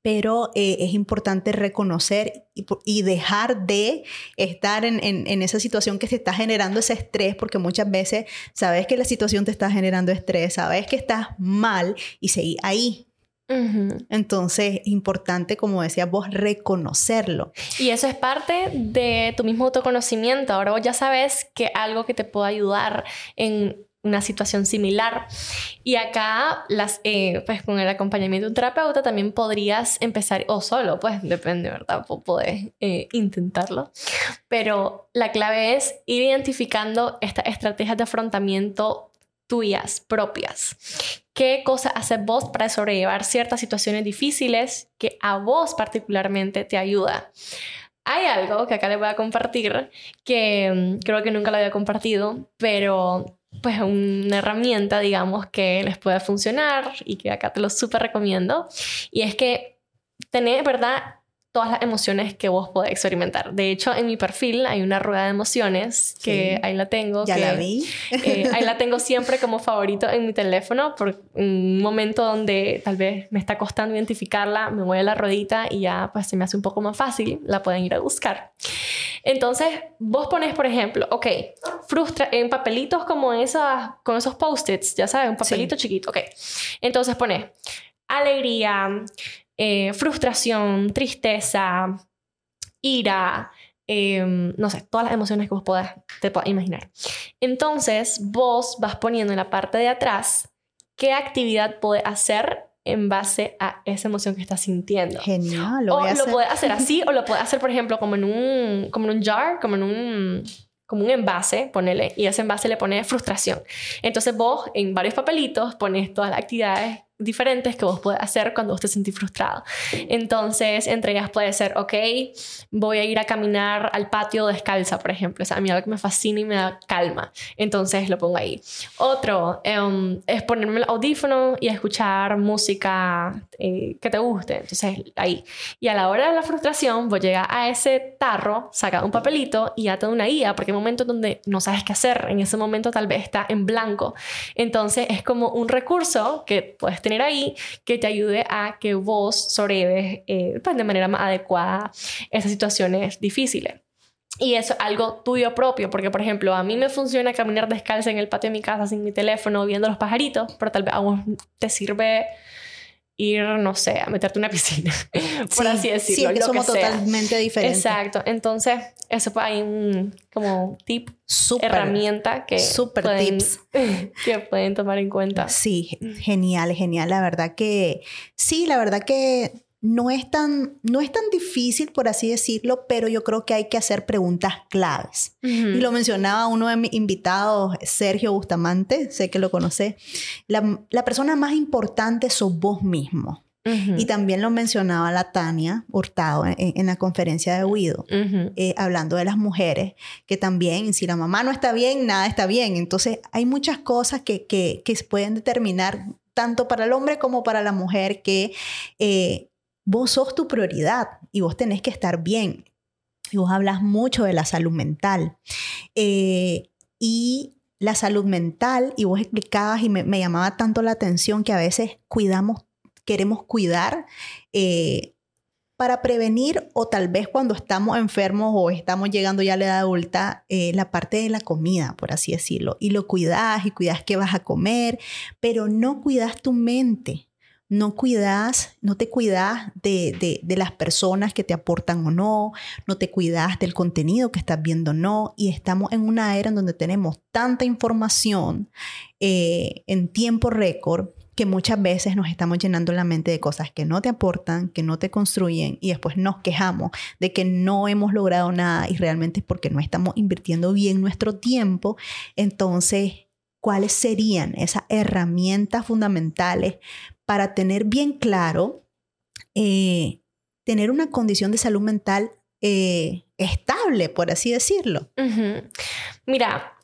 pero eh, es importante reconocer y, dejar de estar en, esa situación que se está generando ese estrés, porque muchas veces sabes que la situación te está generando estrés, sabes que estás mal y seguir ahí. Entonces, importante, como decías vos, reconocerlo. Y eso es parte de tu mismo autoconocimiento. Ahora vos ya sabes que algo que te puede ayudar en una situación similar. Y acá, las, eh, pues con el acompañamiento de un terapeuta también podrías empezar, o solo, pues depende, ¿verdad? Puedes eh, intentarlo. Pero la clave es ir identificando estas estrategias de afrontamiento tuyas, propias. ¿Qué cosas haces vos para sobrellevar ciertas situaciones difíciles que a vos particularmente te ayuda? Hay algo que acá les voy a compartir que mm, creo que nunca lo había compartido, pero pues una herramienta, digamos, que les pueda funcionar y que acá te lo súper recomiendo. Y es que tener, ¿verdad? Todas las emociones que vos podés experimentar. De hecho, en mi perfil hay una rueda de emociones que ahí la tengo. Ya la vi. Eh, ahí la tengo siempre como favorito en mi teléfono por un momento donde tal vez me está costando identificarla, me voy a la ruedita y ya pues se me hace un poco más fácil, la pueden ir a buscar. Entonces, vos pones, por ejemplo, ok, frustra en papelitos como esas, con esos post-its, ya sabes, un papelito chiquito, ok. Entonces pones alegría, eh, frustración, tristeza, ira, em, no sé, todas las emociones que vos puedas, te puedas imaginar. Entonces, vos vas poniendo en la parte de atrás qué actividad puedes hacer en base a esa emoción que estás sintiendo. Genial. Lo o lo puedes hacer así, o lo puedes hacer, por ejemplo, como en un, como en un jar, como en un como un envase, ponele, y ese envase le pone frustración. Entonces vos en varios papelitos pones todas las actividades diferentes que vos puedes hacer cuando vos te sentís frustrado. Entonces, entre ellas puede ser, ok, voy a ir a caminar al patio descalza, por ejemplo. O sea, a mí algo que me fascina y me da calma. Entonces, lo pongo ahí. Otro em, es ponerme el audífono y escuchar música eh, que te guste. Entonces, ahí. Y a la hora de la frustración, vos llegas a ese tarro, saca un papelito y da una guía, porque hay momentos donde no sabes qué hacer. En ese momento tal vez está en blanco. Entonces, es como un recurso que puedes tener ahí que te ayude a que vos sobrevives eh, pues de manera más adecuada esas situaciones difíciles. Y es algo tuyo propio, porque por ejemplo, a mí me funciona caminar descalza en el patio de mi casa sin mi teléfono, viendo los pajaritos, pero tal vez a vos te sirve ir, no sé, a meterte en una piscina, por así decirlo. Sí, lo somos totalmente diferentes. Exacto. Entonces, eso fue ahí un como tip, super, herramienta que super pueden, tips que pueden tomar en cuenta. Sí, genial, genial. La verdad que sí, la verdad que no es tan, no es tan difícil, por así decirlo, pero yo creo que hay que hacer preguntas claves. Y lo mencionaba uno de mis invitados, Sergio Bustamante, sé que lo conoce. La, la persona más importante sos vos mismo. Y también lo mencionaba la Tania Hurtado en, la conferencia de Guido, eh, hablando de las mujeres, que también si la mamá no está bien, nada está bien. Entonces hay muchas cosas que, que, que se pueden determinar tanto para el hombre como para la mujer que eh, vos sos tu prioridad y vos tenés que estar bien. Y vos hablas mucho de la salud mental. Eh, y la salud mental, y vos explicabas y me, llamaba tanto la atención que a veces cuidamos, queremos cuidar eh, para prevenir o tal vez cuando estamos enfermos o estamos llegando ya a la edad adulta, eh, la parte de la comida, por así decirlo. Y lo cuidas y cuidas qué vas a comer, pero no cuidas tu mente no cuidas, no te cuidas de, las personas que te aportan o no, no te cuidas del contenido que estás viendo o no, y estamos en una era en donde tenemos tanta información eh, en tiempo récord que muchas veces nos estamos llenando la mente de cosas que no te aportan, que no te construyen y después nos quejamos de que no hemos logrado nada y realmente es porque no estamos invirtiendo bien nuestro tiempo. Entonces, ¿cuáles serían esas herramientas fundamentales para tener bien claro, eh, tener una condición de salud mental eh, estable, por así decirlo. Mira,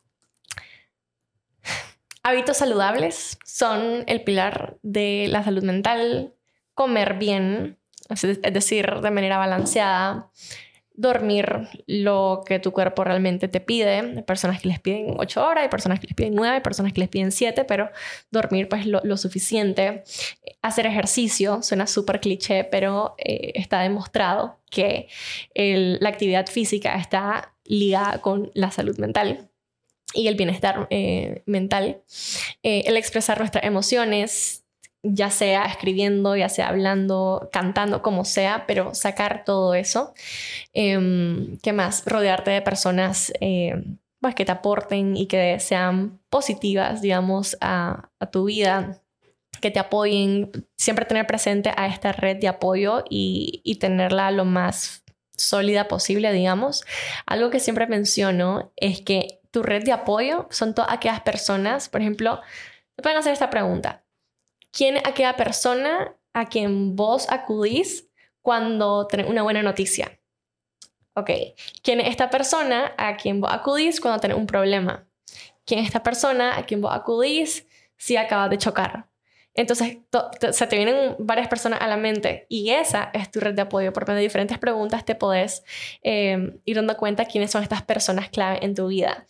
hábitos saludables son el pilar de la salud mental, comer bien, es decir, de manera balanceada, dormir lo que tu cuerpo realmente te pide. Hay personas que les piden 8 horas, hay personas que les piden 9, hay personas que les piden 7, pero dormir pues lo, suficiente. Hacer ejercicio, suena súper cliché, pero eh, está demostrado que la actividad física está ligada con la salud mental y el bienestar eh, mental. Eh, el expresar nuestras emociones, ya sea escribiendo, ya sea hablando, cantando, como sea, pero sacar todo eso. Em, ¿Qué más? Rodearte de personas eh, pues, que te aporten y que sean positivas, digamos, a, tu vida, que te apoyen, siempre tener presente a esta red de apoyo y, y tenerla lo más sólida posible, digamos. Algo que siempre menciono es que tu red de apoyo son todas aquellas personas, por ejemplo, te pueden hacer esta pregunta quién es aquella persona a quien vos acudís cuando tenés una buena noticia. Ok, ¿quién es esta persona a quien vos acudís cuando tenés un problema? ¿Quién es esta persona a quien vos acudís si acabas de chocar? Entonces, se te vienen varias personas a la mente y esa es tu red de apoyo. Por medio de diferentes preguntas te podés eh, ir dando cuenta quiénes son estas personas clave en tu vida.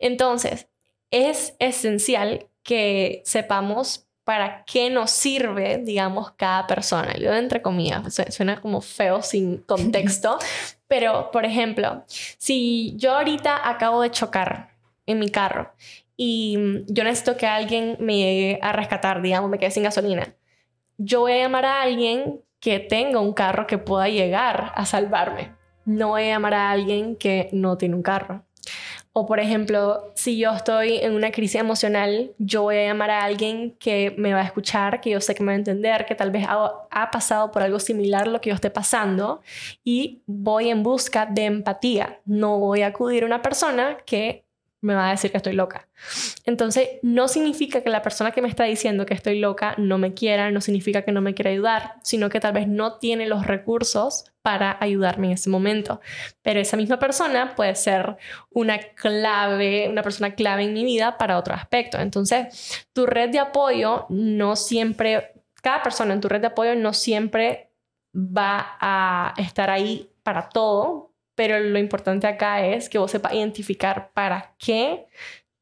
Entonces, es esencial que sepamos para qué nos sirve, digamos, cada persona. Lo entre comillas, suena como feo sin contexto, pero por ejemplo, si yo ahorita acabo de chocar en mi carro y yo necesito que alguien me llegue a rescatar, digamos, me quede sin gasolina, yo voy a llamar a alguien que tenga un carro que pueda llegar a salvarme. No voy a llamar a alguien que no tiene un carro. O por ejemplo, si yo estoy en una crisis emocional, yo voy a llamar a alguien que me va a escuchar, que yo sé que me va a entender, que tal vez ha, pasado por algo similar a lo que yo esté pasando y voy en busca de empatía. No voy a acudir a una persona que me va a decir que estoy loca. Entonces, no significa que la persona que me está diciendo que estoy loca no me quiera, no significa que no me quiera ayudar, sino que tal vez no tiene los recursos para ayudarme en ese momento. Pero esa misma persona puede ser una clave, una persona clave en mi vida para otro aspecto. Entonces, tu red de apoyo no siempre, cada persona en tu red de apoyo no siempre va a estar ahí para todo, pero lo importante acá es que vos sepas identificar para qué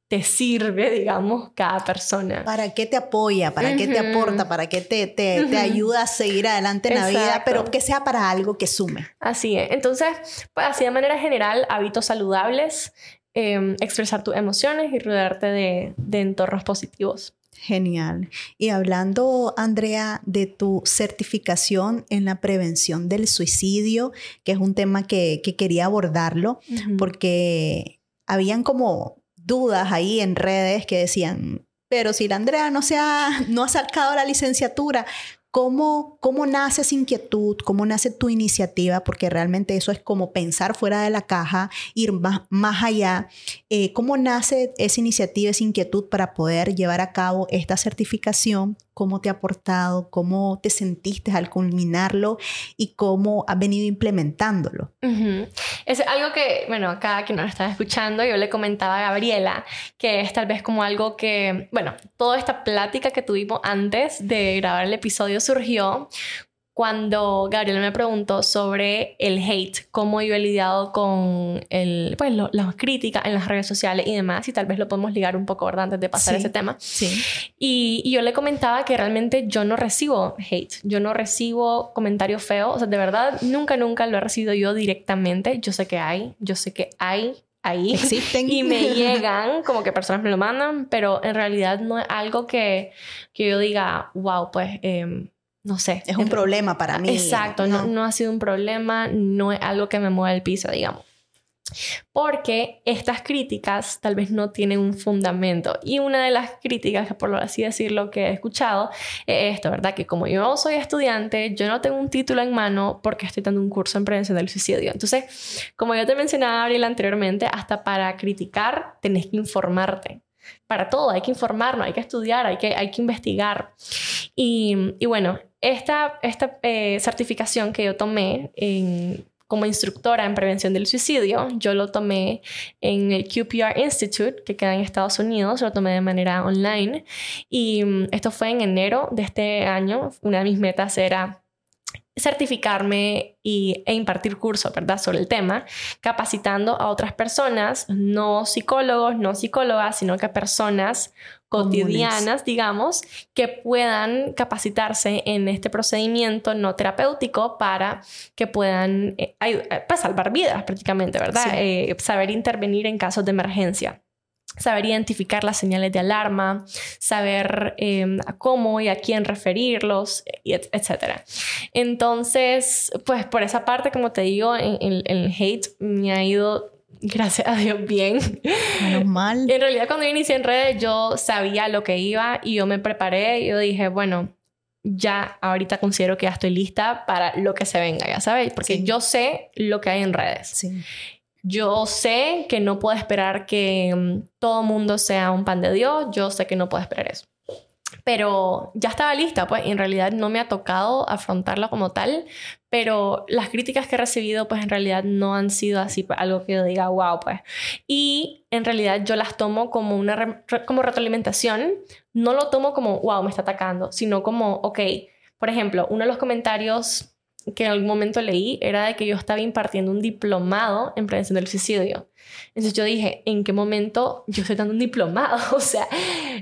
te sirve, digamos, cada persona. ¿Para qué te apoya? ¿Para qué te aporta? ¿Para qué te, te, te ayuda a seguir adelante en la vida? Pero que sea para algo que sume. Así es. Entonces, pues así de manera general, hábitos saludables, eh, expresar tus emociones y rodearte de, de entornos positivos. Genial. Y hablando, Andrea, de tu certificación en la prevención del suicidio, que es un tema que, que quería abordarlo, porque habían como dudas ahí en redes que decían, pero si la Andrea no, se ha, no ha sacado la licenciatura, ¿Cómo, ¿Cómo nace esa inquietud? ¿Cómo nace tu iniciativa? Porque realmente eso es como pensar fuera de la caja, ir más, más allá. Eh, ¿Cómo nace esa iniciativa, esa inquietud para poder llevar a cabo esta certificación? ¿Cómo te ha aportado? ¿Cómo te sentiste al culminarlo? ¿Y cómo has venido implementándolo? Es algo que, bueno, acá que nos están escuchando, yo le comentaba a Gabriela que es tal vez como algo que, bueno, toda esta plática que tuvimos antes de grabar el episodio surgió cuando Gabriel me preguntó sobre el hate, cómo yo he lidiado con el, pues, las críticas en las redes sociales y demás, y tal vez lo podemos ligar un poco, ¿verdad? Antes de pasar ese tema. Sí. Y, y, yo le comentaba que realmente yo no recibo hate, yo no recibo comentarios feos, o sea, de verdad, nunca, nunca lo he recibido yo directamente. Yo sé que hay, yo sé que hay ahí existen y me llegan como que personas me lo mandan pero en realidad no es algo que, que yo diga wow pues eh, no sé. Es un problema para mí. Exacto, no. no, ha sido un problema, no es algo que me mueva el piso, digamos. Porque estas críticas tal vez no tienen un fundamento. Y una de las críticas, por así decirlo, que he escuchado es esto, ¿verdad? Que como yo soy estudiante, yo no tengo un título en mano porque estoy dando un curso en prevención del suicidio. Entonces, como yo te mencionaba, Abril, anteriormente, hasta para criticar tenés que informarte para todo, hay que informarnos, hay que estudiar, hay que, hay que investigar. Y, y bueno, esta, esta eh, certificación que yo tomé como instructora en prevención del suicidio, yo lo tomé en el QPR Institute, que queda en Estados Unidos, lo tomé de manera online. Y mm, esto fue en enero de este año. Una de mis metas era certificarme y, e impartir cursos, ¿verdad?, sobre el tema, capacitando a otras personas, no psicólogos, no psicólogas, sino que personas cotidianas, digamos, que puedan capacitarse en este procedimiento no terapéutico para que puedan eh, eh, pues, salvar vidas prácticamente, ¿verdad? Eh, saber intervenir en casos de emergencia saber identificar las señales de alarma, saber em, a cómo y a quién referirlos, etc. Entonces, pues por esa parte, como te digo, el hate me ha ido gracias a Dios, bien. Menos mal. En realidad, cuando yo inicié en redes, yo sabía lo que iba y yo me preparé. Y yo dije, bueno, ya ahorita considero que ya estoy lista para lo que se venga, ya sabéis, porque yo sé lo que hay en redes. Sí. Yo sé que no puedo esperar que mm, todo mundo sea un pan de Dios, yo sé que no puedo esperar eso. Pero ya estaba lista, pues en realidad no me ha tocado afrontarlo como tal, pero las críticas que he recibido pues en realidad no han sido así pues, algo que yo diga wow pues. Y en realidad yo las tomo como una como retroalimentación, no lo tomo como wow me está atacando, sino como ok, por ejemplo, uno de los comentarios que en algún momento leí era de que yo estaba impartiendo un diplomado en prevención del suicidio. Entonces yo dije, ¿en qué momento yo estoy dando un diplomado? O sea,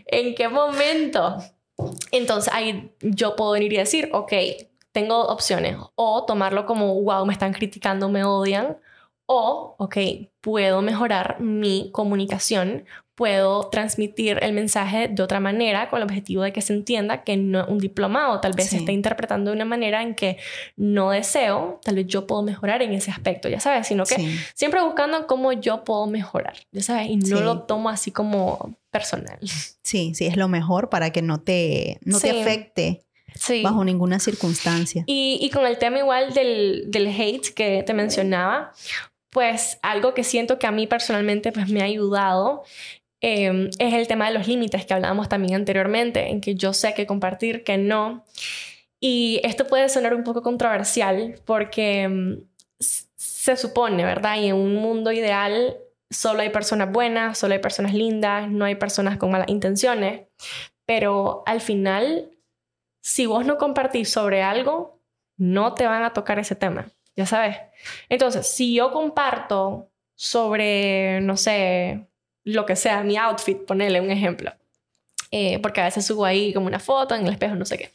¿en qué momento? Entonces ahí yo puedo venir y decir, ok, tengo opciones. O tomarlo como, wow, me están criticando, me odian. O, ok, puedo mejorar mi comunicación puedo transmitir el mensaje de otra manera con el objetivo de que se entienda que no un diplomado tal vez se está interpretando de una manera en que no deseo, tal vez yo puedo mejorar en ese aspecto, ya sabes, sino que siempre buscando cómo yo puedo mejorar, ya sabes, y no lo tomo así como personal. Sí, sí, es lo mejor para que no te, no te afecte. Bajo ninguna circunstancia. Y, y, con el tema igual del, del hate que te mencionaba, pues algo que siento que a mí personalmente pues me ha ayudado Em, es el tema de los límites que hablábamos también anteriormente, en que yo sé que compartir, que no. Y esto puede sonar un poco controversial porque em, se supone, ¿verdad? Y en un mundo ideal solo hay personas buenas, solo hay personas lindas, no hay personas con malas intenciones. Pero al final, si vos no compartís sobre algo, no te van a tocar ese tema, ya sabes. Entonces, si yo comparto sobre, no sé, lo que sea, mi outfit, ponerle un ejemplo. Eh, porque a veces subo ahí como una foto en el espejo, no sé qué.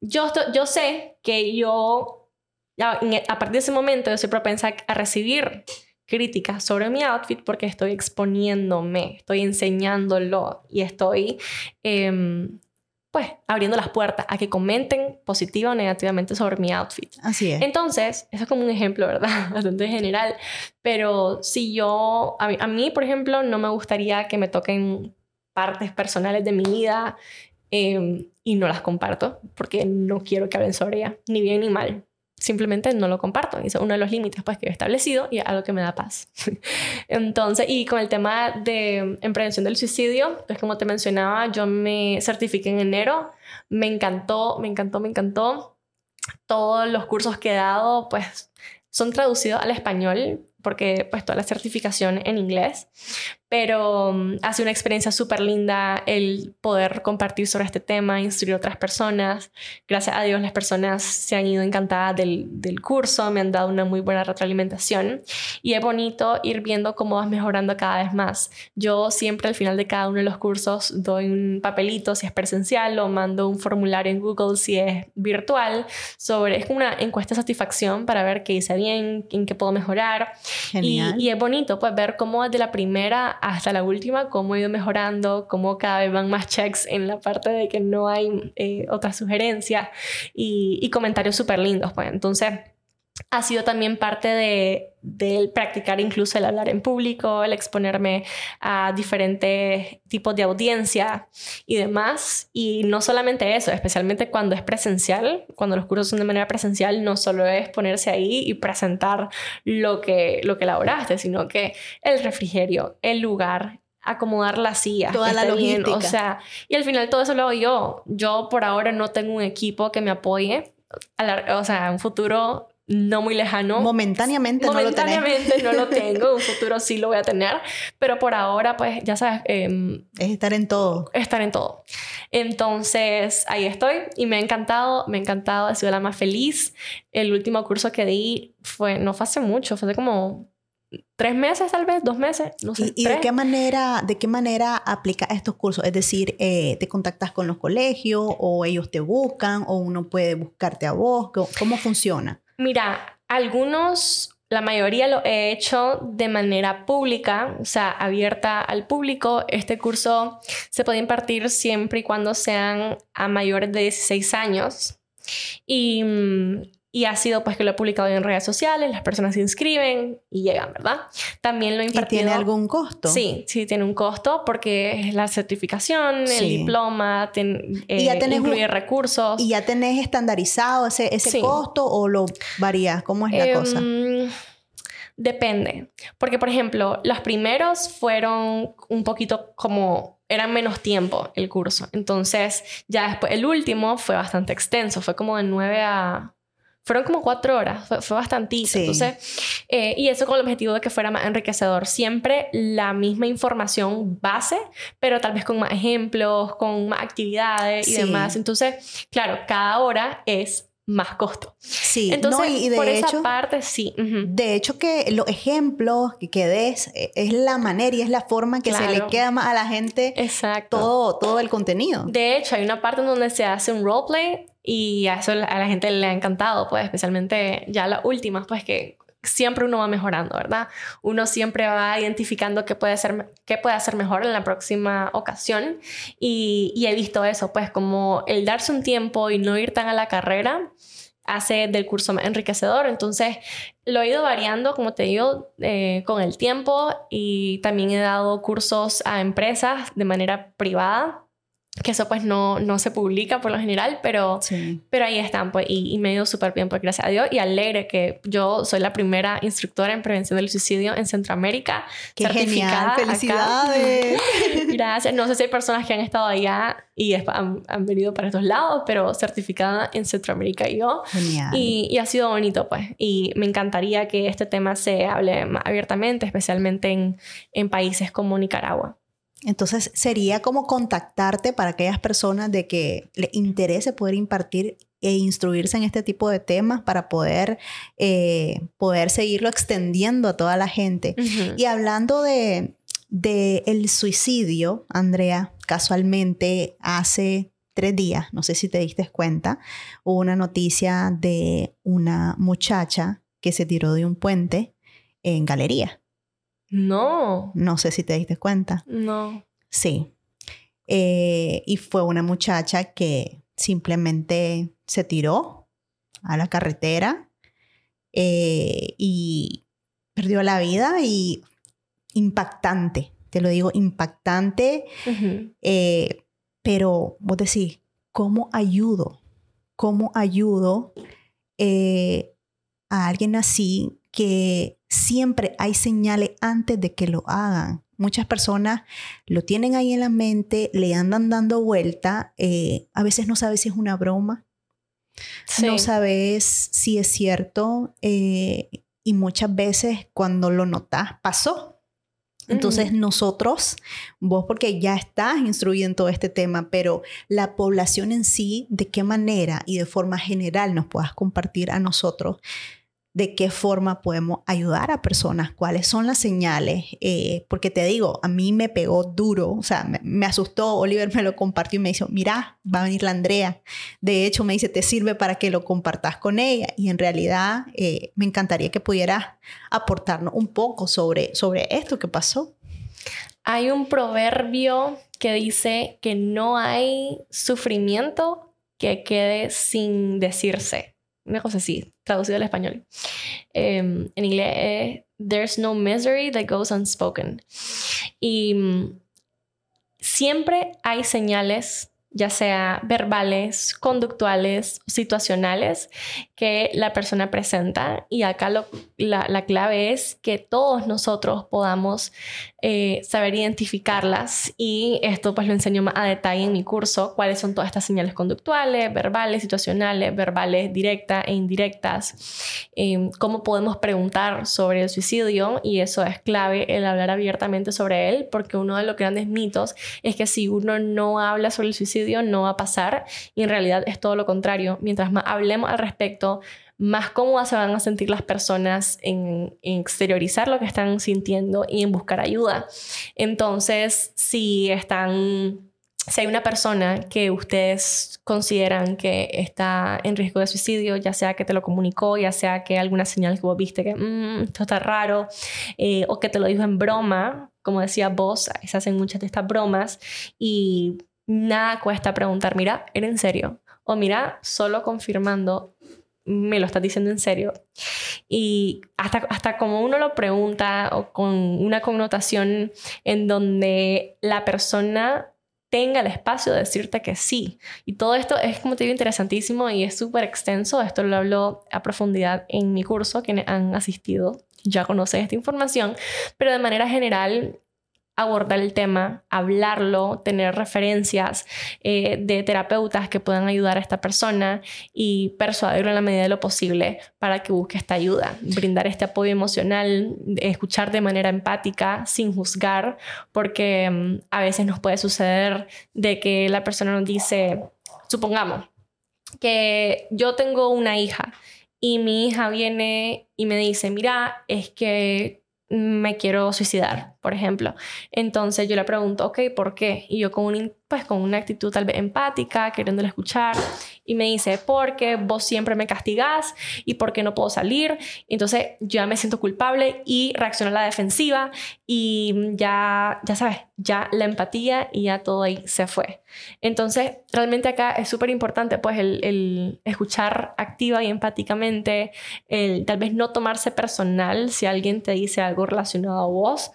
Yo, yo sé que yo, a partir de ese momento, yo soy propensa a recibir críticas sobre mi outfit porque estoy exponiéndome, estoy enseñándolo y estoy em, pues abriendo las puertas a que comenten positiva o negativamente sobre mi outfit. Así es. Entonces, eso es como un ejemplo, ¿verdad? Bastante general. Pero si yo, a mí, por ejemplo, no me gustaría que me toquen partes personales de mi vida em, y no las comparto porque no quiero que hablen sobre ella, ni bien ni mal simplemente no lo comparto. es uno de los límites pues, que he establecido y es algo que me da paz. Entonces, y con el tema de en prevención del suicidio, pues como te mencionaba, yo me certifiqué en enero. Me encantó, me encantó, me encantó. Todos los cursos que he dado, pues son traducidos al español porque pues toda la certificación en inglés, pero um, ha sido una experiencia súper linda el poder compartir sobre este tema, instruir a otras personas. Gracias a Dios las personas se han ido encantadas del, del, curso, me han dado una muy buena retroalimentación y es bonito ir viendo cómo vas mejorando cada vez más. Yo siempre al final de cada uno de los cursos doy un papelito si es presencial o mando un formulario en Google si es virtual sobre, es como una encuesta de satisfacción para ver qué hice bien, en qué puedo mejorar. Y, y, es bonito pues ver cómo desde la primera hasta la última, cómo he ido mejorando, cómo cada vez van más checks en la parte de que no hay eh, otras sugerencias y, y comentarios súper lindos. Pues. Entonces, ha sido también parte de, del practicar incluso el hablar en público, el exponerme a diferentes tipos de audiencia y demás. Y no solamente eso, especialmente cuando es presencial, cuando los cursos son de manera presencial, no solo es ponerse ahí y presentar lo que, lo que elaboraste, sino que el refrigerio, el lugar, acomodar la silla. Toda la logística. o sea, y al final todo eso lo hago yo. Yo por ahora no tengo un equipo que me apoye. o sea, un futuro no muy lejano. Momentáneamente, Momentáneamente no lo, tengo, un futuro sí lo voy a tener, pero por ahora, pues ya sabes. Em, es estar en todo. Estar en todo. Entonces, ahí estoy y me ha encantado, me ha encantado, he sido la más feliz. El último curso que di fue, no fue hace mucho, fue hace como tres meses tal vez, dos meses, no sé. ¿Y, de qué manera, de qué manera aplica estos cursos? Es decir, eh, ¿te contactas con los colegios o ellos te buscan o uno puede buscarte a vos? ¿Cómo funciona? Mira, algunos, la mayoría lo he hecho de manera pública, o sea, abierta al público. Este curso se puede impartir siempre y cuando sean a mayores de 16 años. Y mm, y ha sido pues que lo he publicado en redes sociales, las personas se inscriben y llegan, ¿verdad? También lo he impartido. ¿Y tiene algún costo? Sí, sí tiene un costo porque es la certificación, el diploma, ten, eh, incluye recursos. ¿Y ya tenés estandarizado ese, ese costo o lo varías? ¿Cómo es la em, cosa? Depende, porque por ejemplo, los primeros fueron un poquito como eran menos tiempo el curso. Entonces, ya después, el último fue bastante extenso, fue como de 9 a fueron como cuatro horas, fue, fue bastantito. Entonces, eh, y eso con el objetivo de que fuera más enriquecedor. Siempre la misma información base, pero tal vez con más ejemplos, con más actividades y demás. Entonces, claro, cada hora es más costo. Sí, entonces y de por esa parte sí. De hecho que los ejemplos que, des eh, es la manera y es la forma que se le queda más a la gente Exacto. Todo, todo el contenido. De hecho, hay una parte en donde se hace un roleplay y a eso a la gente le ha encantado, pues especialmente ya las últimas, pues que siempre uno va mejorando, ¿verdad? Uno siempre va identificando qué puede, ser, qué puede hacer mejor en la próxima ocasión y, y he visto eso, pues como el darse un tiempo y no ir tan a la carrera hace del curso más enriquecedor. Entonces, lo he ido variando, como te digo, eh, con el tiempo y también he dado cursos a empresas de manera privada que eso pues no, no se publica por lo general, pero, pero ahí están pues y, me ha ido súper bien pues gracias a Dios y alegre que yo soy la primera instructora en prevención del suicidio en Centroamérica. ¡Qué certificada genial! ¡Felicidades! gracias. No sé si hay personas que han estado allá y han, han, venido para estos lados, pero certificada en Centroamérica y yo. Genial. Y, y, ha sido bonito pues y me encantaría que este tema se hable más abiertamente, especialmente en, en países como Nicaragua. Entonces sería como contactarte para aquellas personas de que le interese poder impartir e instruirse en este tipo de temas para poder, eh, poder seguirlo extendiendo a toda la gente. Y hablando de, de el suicidio, Andrea, casualmente hace tres días, no sé si te diste cuenta, hubo una noticia de una muchacha que se tiró de un puente en galería. No. No sé si te diste cuenta. No. Sí. Eh, y fue una muchacha que simplemente se tiró a la carretera eh, y perdió la vida y impactante, te lo digo, impactante, eh, pero vos decís, ¿cómo ayudo? ¿Cómo ayudo a alguien así que siempre hay señales antes de que lo hagan. Muchas personas lo tienen ahí en la mente, le andan dando vuelta, eh, a veces no sabes si es una broma, no sabes si es cierto eh, y muchas veces cuando lo notas pasó. Entonces nosotros, vos porque ya estás instruido en todo este tema, pero la población en sí, de qué manera y de forma general nos puedas compartir a nosotros de qué forma podemos ayudar a personas, cuáles son las señales, eh, porque te digo, a mí me pegó duro, o sea, me, asustó, Oliver me lo compartió y me dijo, mira, va a venir la Andrea, de hecho me dice, te sirve para que lo compartas con ella y en realidad eh, me encantaría que pudieras aportarnos un poco sobre, sobre esto que pasó. Hay un proverbio que dice que no hay sufrimiento que quede sin decirse una cosa así, traducido al español. Em, en inglés es There's no misery that goes unspoken. Y mm, siempre hay señales ya sea verbales, conductuales, situacionales, que la persona presenta. Y acá la, clave es que todos nosotros podamos eh, saber identificarlas. Y esto pues lo enseño más a detalle en mi curso, cuáles son todas estas señales conductuales, verbales, situacionales, verbales directas e indirectas, em, cómo podemos preguntar sobre el suicidio. Y eso es clave, el hablar abiertamente sobre él, porque uno de los grandes mitos es que si uno no habla sobre el suicidio, no va a pasar y en realidad es todo lo contrario. Mientras más hablemos al respecto, más cómodas se van a sentir las personas en, exteriorizar lo que están sintiendo y en buscar ayuda. Entonces, si están si hay una persona que ustedes consideran que está en riesgo de suicidio, ya sea que te lo comunicó, ya sea que alguna señal que vos viste que mm, esto está raro, eh, o que te lo dijo en broma, como decía vos, se hacen muchas de estas bromas, y nada cuesta preguntar, mira, ¿era en serio? O mira, solo confirmando, me lo estás diciendo en serio. Y hasta, hasta como uno lo pregunta o con una connotación en donde la persona tenga el espacio de decirte que sí. Y todo esto es, como te digo, interesantísimo y es súper extenso. Esto lo hablo a profundidad en mi curso. Quienes han asistido ya conocen esta información, pero de manera general abordar el tema, hablarlo, tener referencias eh, de terapeutas que puedan ayudar a esta persona y persuadirlo en la medida de lo posible para que busque esta ayuda, brindar este apoyo emocional, escuchar de manera empática, sin juzgar, porque mm, a veces nos puede suceder de que la persona nos dice, supongamos, que yo tengo una hija y mi hija viene y me dice, mira, es que me quiero suicidar por ejemplo. Entonces yo le pregunto, ok, ¿por qué? Y yo con, un, pues, con una actitud tal vez empática, queriéndole escuchar, y me dice, porque vos siempre me castigás y porque no puedo salir. Entonces ya me siento culpable y reacciono a la defensiva y ya, ya sabes, ya la empatía y ya todo ahí se fue. Entonces realmente acá es súper importante pues el, el, escuchar activa y empáticamente, el tal vez no tomarse personal si alguien te dice algo relacionado a vos,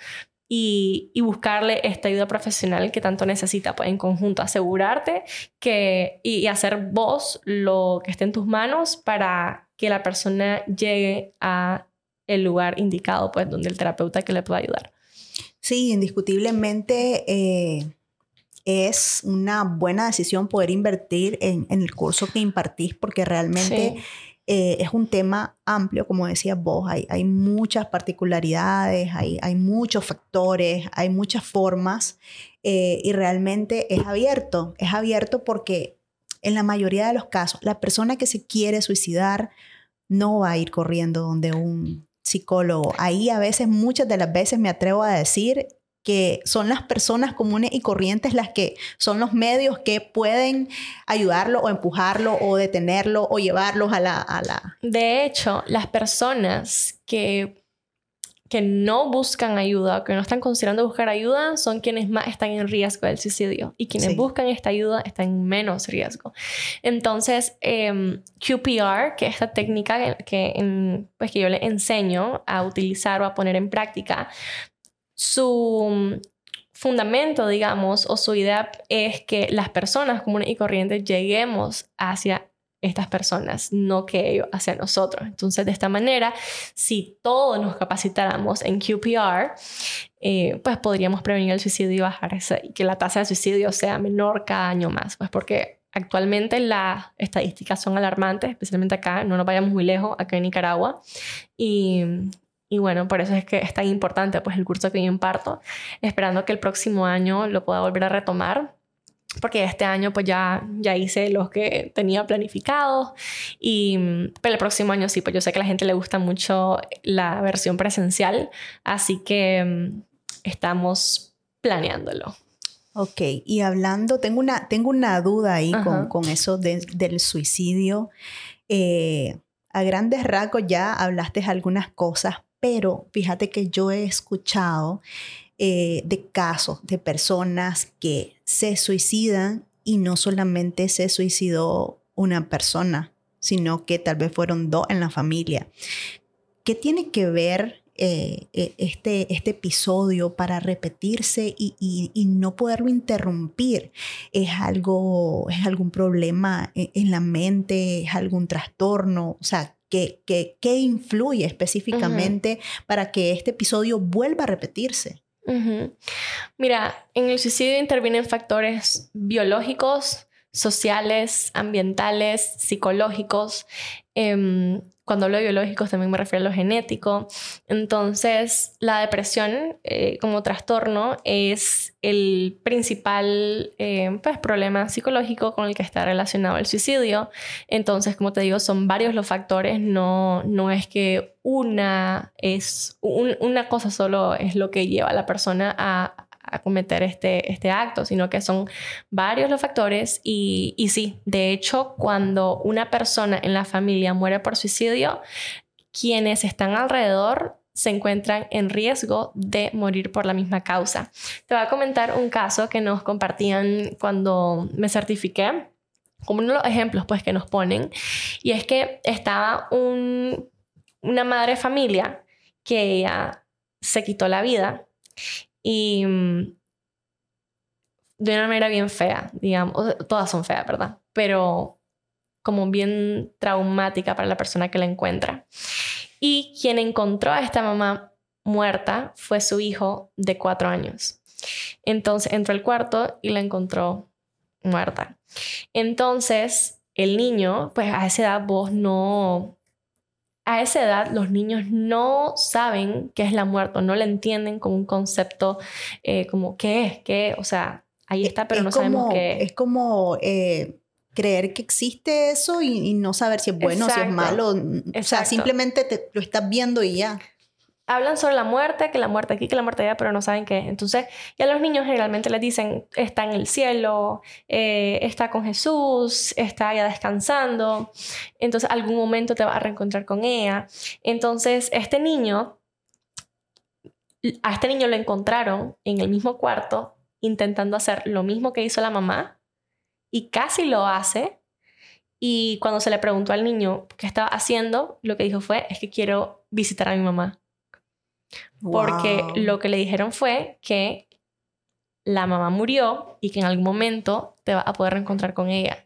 y, buscarle esta ayuda profesional que tanto necesita, pues en conjunto asegurarte que y, hacer vos lo que esté en tus manos para que la persona llegue a el lugar indicado, pues donde el terapeuta que le pueda ayudar. Sí, indiscutiblemente eh, es una buena decisión poder invertir en, el curso que impartís porque realmente... Eh, es un tema amplio, como decías vos, hay, hay muchas particularidades, hay, hay, muchos factores, hay muchas formas eh, y realmente es abierto, es abierto porque en la mayoría de los casos la persona que se quiere suicidar no va a ir corriendo donde un psicólogo. Ahí a veces, muchas de las veces me atrevo a decir, que son las personas comunes y corrientes las que son los medios que pueden ayudarlo o empujarlo o detenerlo o llevarlos a la... A la... De hecho, las personas que, que no buscan ayuda, que no están considerando buscar ayuda, son quienes más están en riesgo del suicidio y quienes buscan esta ayuda están en menos riesgo. Entonces, em, QPR, que es esta técnica que, pues, que yo le enseño a utilizar o a poner en práctica, su fundamento, digamos, o su idea es que las personas comunes y corrientes lleguemos hacia estas personas, no que ellos hacia nosotros. Entonces, de esta manera, si todos nos capacitáramos en QPR, eh, pues podríamos prevenir el suicidio y bajar ese, y que la tasa de suicidio sea menor cada año más, pues porque actualmente las estadísticas son alarmantes, especialmente acá, no nos vayamos muy lejos, acá en Nicaragua, y y bueno, por eso es que es tan importante pues el curso que yo imparto, esperando que el próximo año lo pueda volver a retomar porque este año pues ya, ya hice los que tenía planificados y pero el próximo año sí, pues yo sé que a la gente le gusta mucho la versión presencial, así que mm, estamos planeándolo. Ok, y hablando, tengo una, tengo una duda ahí con, con, eso del suicidio. Eh, a grandes rasgos ya hablaste algunas cosas, pero fíjate que yo he escuchado eh, de casos de personas que se suicidan y no solamente se suicidó una persona, sino que tal vez fueron dos en la familia. ¿Qué tiene que ver eh, e, este, este episodio para repetirse y, no poderlo interrumpir? ¿Es, algo, ¿Es algún problema e, en la mente? ¿Es algún trastorno? O sea, ¿Qué, influye específicamente para que este episodio vuelva a repetirse? Mira, en el suicidio intervienen factores biológicos, sociales, ambientales, psicológicos. Em, cuando hablo de biológicos también me refiero a lo genético. Entonces, la depresión eh, como trastorno es el principal eh, pues, problema psicológico con el que está relacionado el suicidio. Entonces, como te digo, son varios los factores, no, no es que una, es, una cosa solo es lo que lleva a la persona a, a cometer este, este acto, sino que son varios los factores y, y sí, de hecho, cuando una persona en la familia muere por suicidio, quienes están alrededor se encuentran en riesgo de morir por la misma causa. Te voy a comentar un caso que nos compartían cuando me certifiqué, como uno de los ejemplos pues, que nos ponen, y es que estaba un, una madre familia que ella se quitó la vida y mm, de una manera bien fea, digamos, todas son feas, ¿verdad? Pero como bien traumática para la persona que la encuentra. Y quien encontró a esta mamá muerta fue su hijo de cuatro años. Entonces entró al cuarto y la encontró muerta. Entonces el niño, pues a esa edad vos no, a esa edad los niños no saben qué es la muerte, no la entienden como un concepto eh, como qué es, qué, o sea, ahí está, pero no sabemos qué es. como eh, creer que existe eso y, no saber si es bueno, o si es malo. O sea, simplemente te, lo estás viendo y ya. Hablan sobre la muerte, que la muerte aquí, que la muerte allá, pero no saben qué. Entonces, ya los niños generalmente les dicen, está en el cielo, eh, está con Jesús, está ya descansando, entonces algún momento te vas a reencontrar con ella. Entonces, este niño, a este niño lo encontraron en el mismo cuarto intentando hacer lo mismo que hizo la mamá y casi lo hace. Y cuando se le preguntó al niño qué estaba haciendo, lo que dijo fue, es que quiero visitar a mi mamá. Porque lo que le dijeron fue que la mamá murió y que en algún momento te va a poder reencontrar con ella.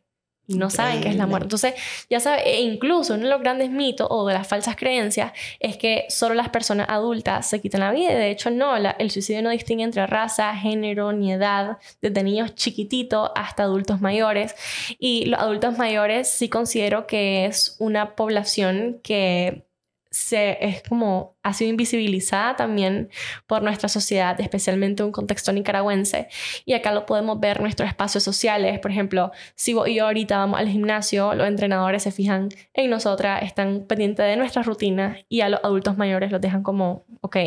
Y no saben qué es la muerte. Entonces, ya sabes, e incluso uno de los grandes mitos o de las falsas creencias es que solo las personas adultas se quitan la vida. De hecho, no, el suicidio no distingue entre raza, género ni edad, desde niños chiquititos hasta adultos mayores. Y los adultos mayores sí considero que es una población que se, es como ha sido invisibilizada también por nuestra sociedad, especialmente en un contexto nicaragüense. Y acá lo podemos ver en nuestros espacios sociales. Por ejemplo, si vos y yo ahorita vamos al gimnasio, los entrenadores se fijan en nosotras, están pendientes de nuestras rutinas y a los adultos mayores los dejan como, ok,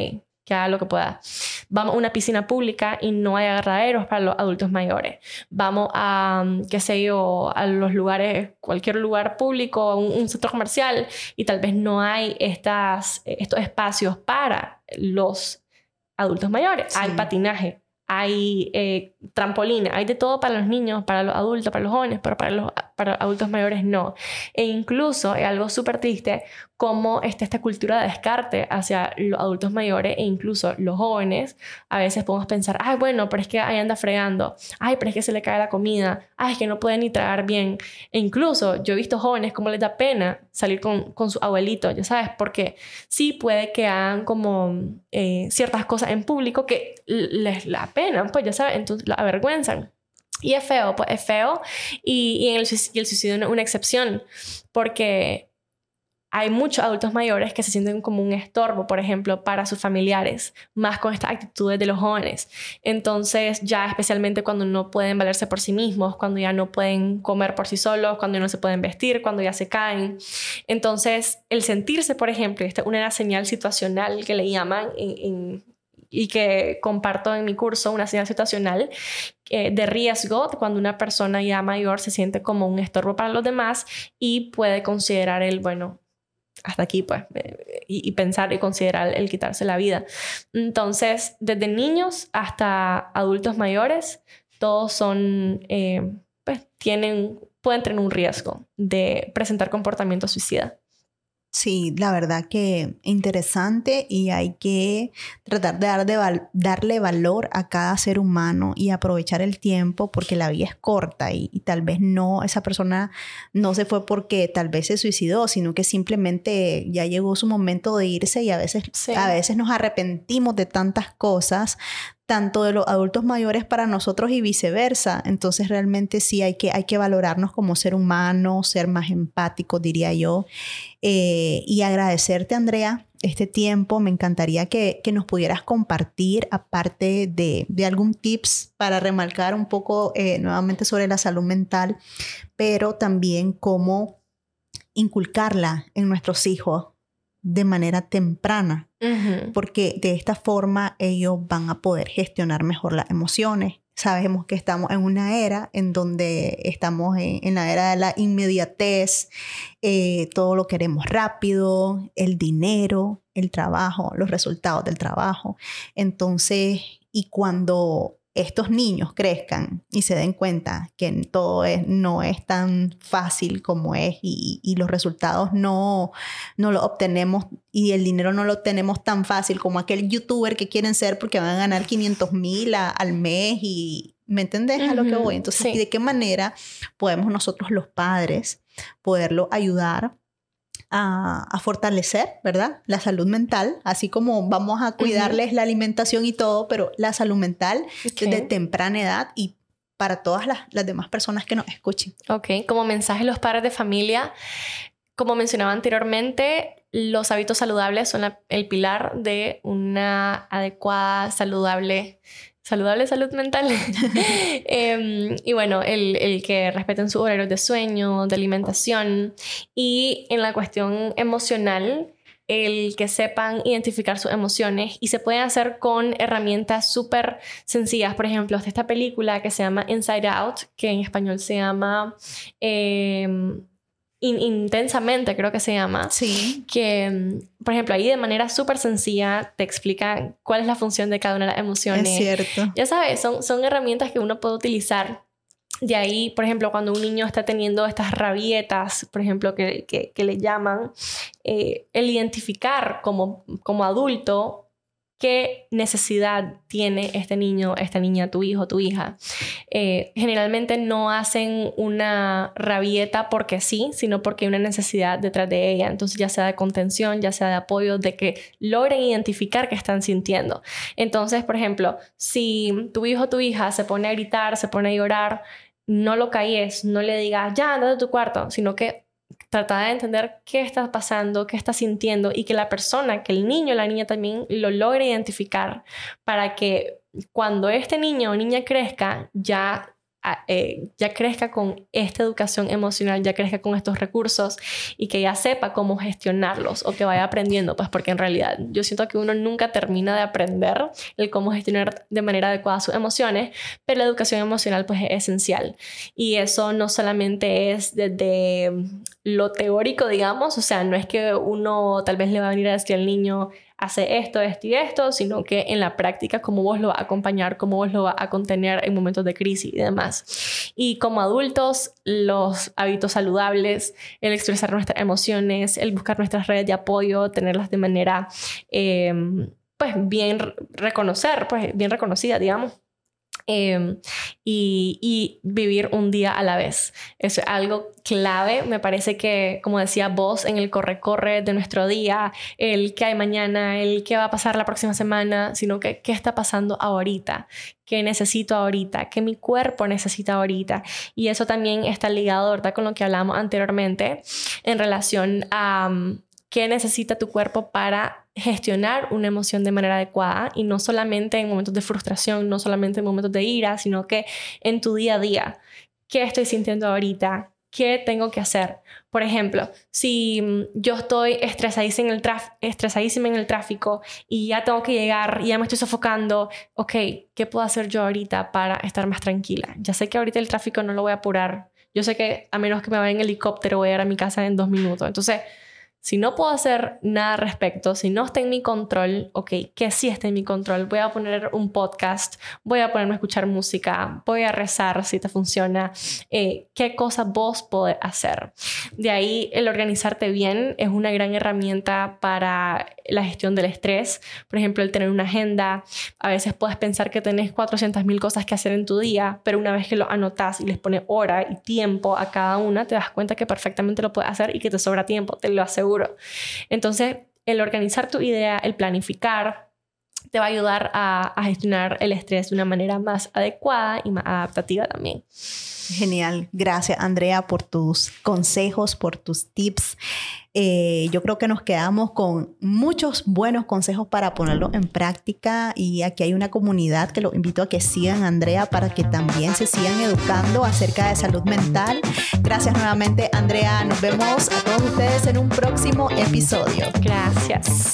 que haga lo que pueda. Vamos a una piscina pública y no hay agarraderos para los adultos mayores. Vamos a, mm, qué sé yo, a los lugares, cualquier lugar público, un, centro comercial y tal vez no hay estas, estos espacios para los adultos mayores. Hay patinaje, hay eh, hay de todo para los niños, para los adultos, para los jóvenes, pero para los adultos mayores no. E incluso es algo súper triste cómo está esta cultura de descarte hacia los adultos mayores e incluso los jóvenes. A veces podemos pensar, ay, bueno, pero es que ahí anda fregando, ay, pero es que se le cae la comida, ay, es que no puede ni tragar bien. E incluso yo he visto jóvenes como les da pena salir con, con su abuelito, ya sabes, porque sí puede que hagan como eh, ciertas cosas en público que les la pena, pues ya sabes, entonces la avergüenzan. Y es feo, pues es feo. Y, y, el, y el suicidio es una excepción, porque hay muchos adultos mayores que se sienten como un estorbo, por ejemplo, para sus familiares, más con estas actitudes de los jóvenes. Entonces, ya especialmente cuando no pueden valerse por sí mismos, cuando ya no pueden comer por sí solos, cuando ya no se pueden vestir, cuando ya se caen. Entonces, el sentirse, por ejemplo, esta es una señal situacional que le llaman en, y que comparto en mi curso, una señal situacional eh, de riesgo cuando una persona ya mayor se siente como un estorbo para los demás y puede considerar el, bueno, hasta aquí, pues, eh, y, pensar y considerar el quitarse la vida. Entonces, desde niños hasta adultos mayores, todos son, eh, pues, tienen, pueden tener un riesgo de presentar comportamiento suicida. Sí, la verdad que interesante y hay que tratar de, dar darle valor a cada ser humano y aprovechar el tiempo porque la vida es corta y, tal vez no, esa persona no se fue porque tal vez se suicidó, sino que simplemente ya llegó su momento de irse y a veces, a veces nos arrepentimos de tantas cosas, tanto de los adultos mayores para nosotros y viceversa. Entonces realmente sí hay que, hay que valorarnos como ser humano, ser más empático, diría yo. Eh, y agradecerte, Andrea, este tiempo. Me encantaría que, nos pudieras compartir, aparte de, algún tips para remarcar un poco eh, nuevamente sobre la salud mental, pero también cómo inculcarla en nuestros hijos de manera temprana, porque de esta forma ellos van a poder gestionar mejor las emociones. Sabemos que estamos en una era en donde estamos en, la era de la inmediatez, eh, todo lo queremos rápido, el dinero, el trabajo, los resultados del trabajo. Entonces, y cuando estos niños crezcan y se den cuenta que todo es, no es tan fácil como es y, los resultados no, no los obtenemos y el dinero no lo obtenemos tan fácil como aquel youtuber que quieren ser porque van a ganar 500 mil al mes y ¿me entendés a lo que voy? Entonces, ¿y de qué manera podemos nosotros los padres poderlo ayudar? A, fortalecer, ¿verdad? La salud mental, así como vamos a cuidarles la alimentación y todo, pero la salud mental desde temprana edad y para todas las, las, demás personas que nos escuchen. Ok, como mensaje a los padres de familia, como mencionaba anteriormente, los hábitos saludables son el pilar de una adecuada, saludable saludable salud mental. Em, y bueno, el, el, que respeten sus horarios de sueño, de alimentación. Y en la cuestión emocional, el que sepan identificar sus emociones y se pueden hacer con herramientas súper sencillas. Por ejemplo, esta película que se llama Inside Out, que en español se llama... Intensamente, creo que se llama. Sí. Que, mm, por ejemplo, ahí de manera súper sencilla te explica cuál es la función de cada una de las emociones. Es cierto. Ya sabes, son, son herramientas que uno puede utilizar. De ahí, por ejemplo, cuando un niño está teniendo estas rabietas, por ejemplo, que, que, le llaman, eh, el identificar como, como adulto qué necesidad tiene este niño, esta niña, tu hijo, tu hija. Eh, generalmente no hacen una rabieta porque sí, sino porque hay una necesidad detrás de ella. Entonces, ya sea de contención, ya sea de apoyo, de que logren identificar qué están sintiendo. Entonces, por ejemplo, si tu hijo o tu hija se pone a gritar, se pone a llorar, no lo calles, no le digas, ya, anda de tu cuarto, sino que tratar de entender qué está pasando, qué está sintiendo y que la persona, que el niño o la niña también lo logre identificar para que cuando este niño o niña crezca ya eh, ya crezca con esta educación emocional, ya crezca con estos recursos y que ya sepa cómo gestionarlos o que vaya aprendiendo, pues porque en realidad yo siento que uno nunca termina de aprender el cómo gestionar de manera adecuada sus emociones, pero la educación emocional pues es esencial. Y eso no solamente es desde lo teórico, digamos, o sea, no es que uno tal vez le va a venir a decir al niño, hace esto, esto y esto, sino que en la práctica cómo vos lo va a acompañar, cómo vos lo va a contener en momentos de crisis y demás. Y como adultos, los hábitos saludables, el expresar nuestras emociones, el buscar nuestras redes de apoyo, tenerlas de manera, em, pues bien reconocer, pues bien reconocida, digamos. Em, y, vivir un día a la vez. Eso es algo clave. Me parece que, como decía vos, en el corre-corre de nuestro día, el qué hay mañana, el qué va a pasar la próxima semana, sino que qué está pasando ahorita, qué necesito ahorita, qué mi cuerpo necesita ahorita. Y eso también está ligado, ¿verdad?, con lo que hablamos anteriormente en relación a qué necesita tu cuerpo para gestionar una emoción de manera adecuada y no solamente en momentos de frustración, no solamente en momentos de ira, sino que en tu día a día. ¿Qué estoy sintiendo ahorita? ¿Qué tengo que hacer? Por ejemplo, si mm, yo estoy estresadísima en, el tráfico y ya tengo que llegar y ya me estoy sofocando, ok, ¿qué puedo hacer yo ahorita para estar más tranquila? Ya sé que ahorita el tráfico no lo voy a apurar. Yo sé que a menos que me vaya en helicóptero voy a ir a mi casa en dos minutos. Entonces, si no puedo hacer nada al respecto, si no está en mi control, ok, que sí está en mi control, voy a poner un podcast, voy a ponerme a escuchar música, voy a rezar si te funciona, eh, qué cosas vos podés hacer. De ahí el organizarte bien es una gran herramienta para la gestión del estrés, por ejemplo, el tener una agenda, a veces puedes pensar que tenés 400 mil cosas que hacer en tu día, pero una vez que lo anotas y les pones hora y tiempo a cada una, te das cuenta que perfectamente lo puedes hacer y que te sobra tiempo, te lo aseguro entonces, el organizar tu idea, el planificar, te va a ayudar a, gestionar el estrés de una manera más adecuada y más adaptativa también. Genial. Gracias, Andrea, por tus consejos, por tus tips. Eh, yo creo que nos quedamos con muchos buenos consejos para ponerlo en práctica y aquí hay una comunidad que los invito a que sigan, Andrea, para que también se sigan educando acerca de salud mental. Gracias nuevamente, Andrea. Nos vemos a todos ustedes en un próximo episodio. Gracias.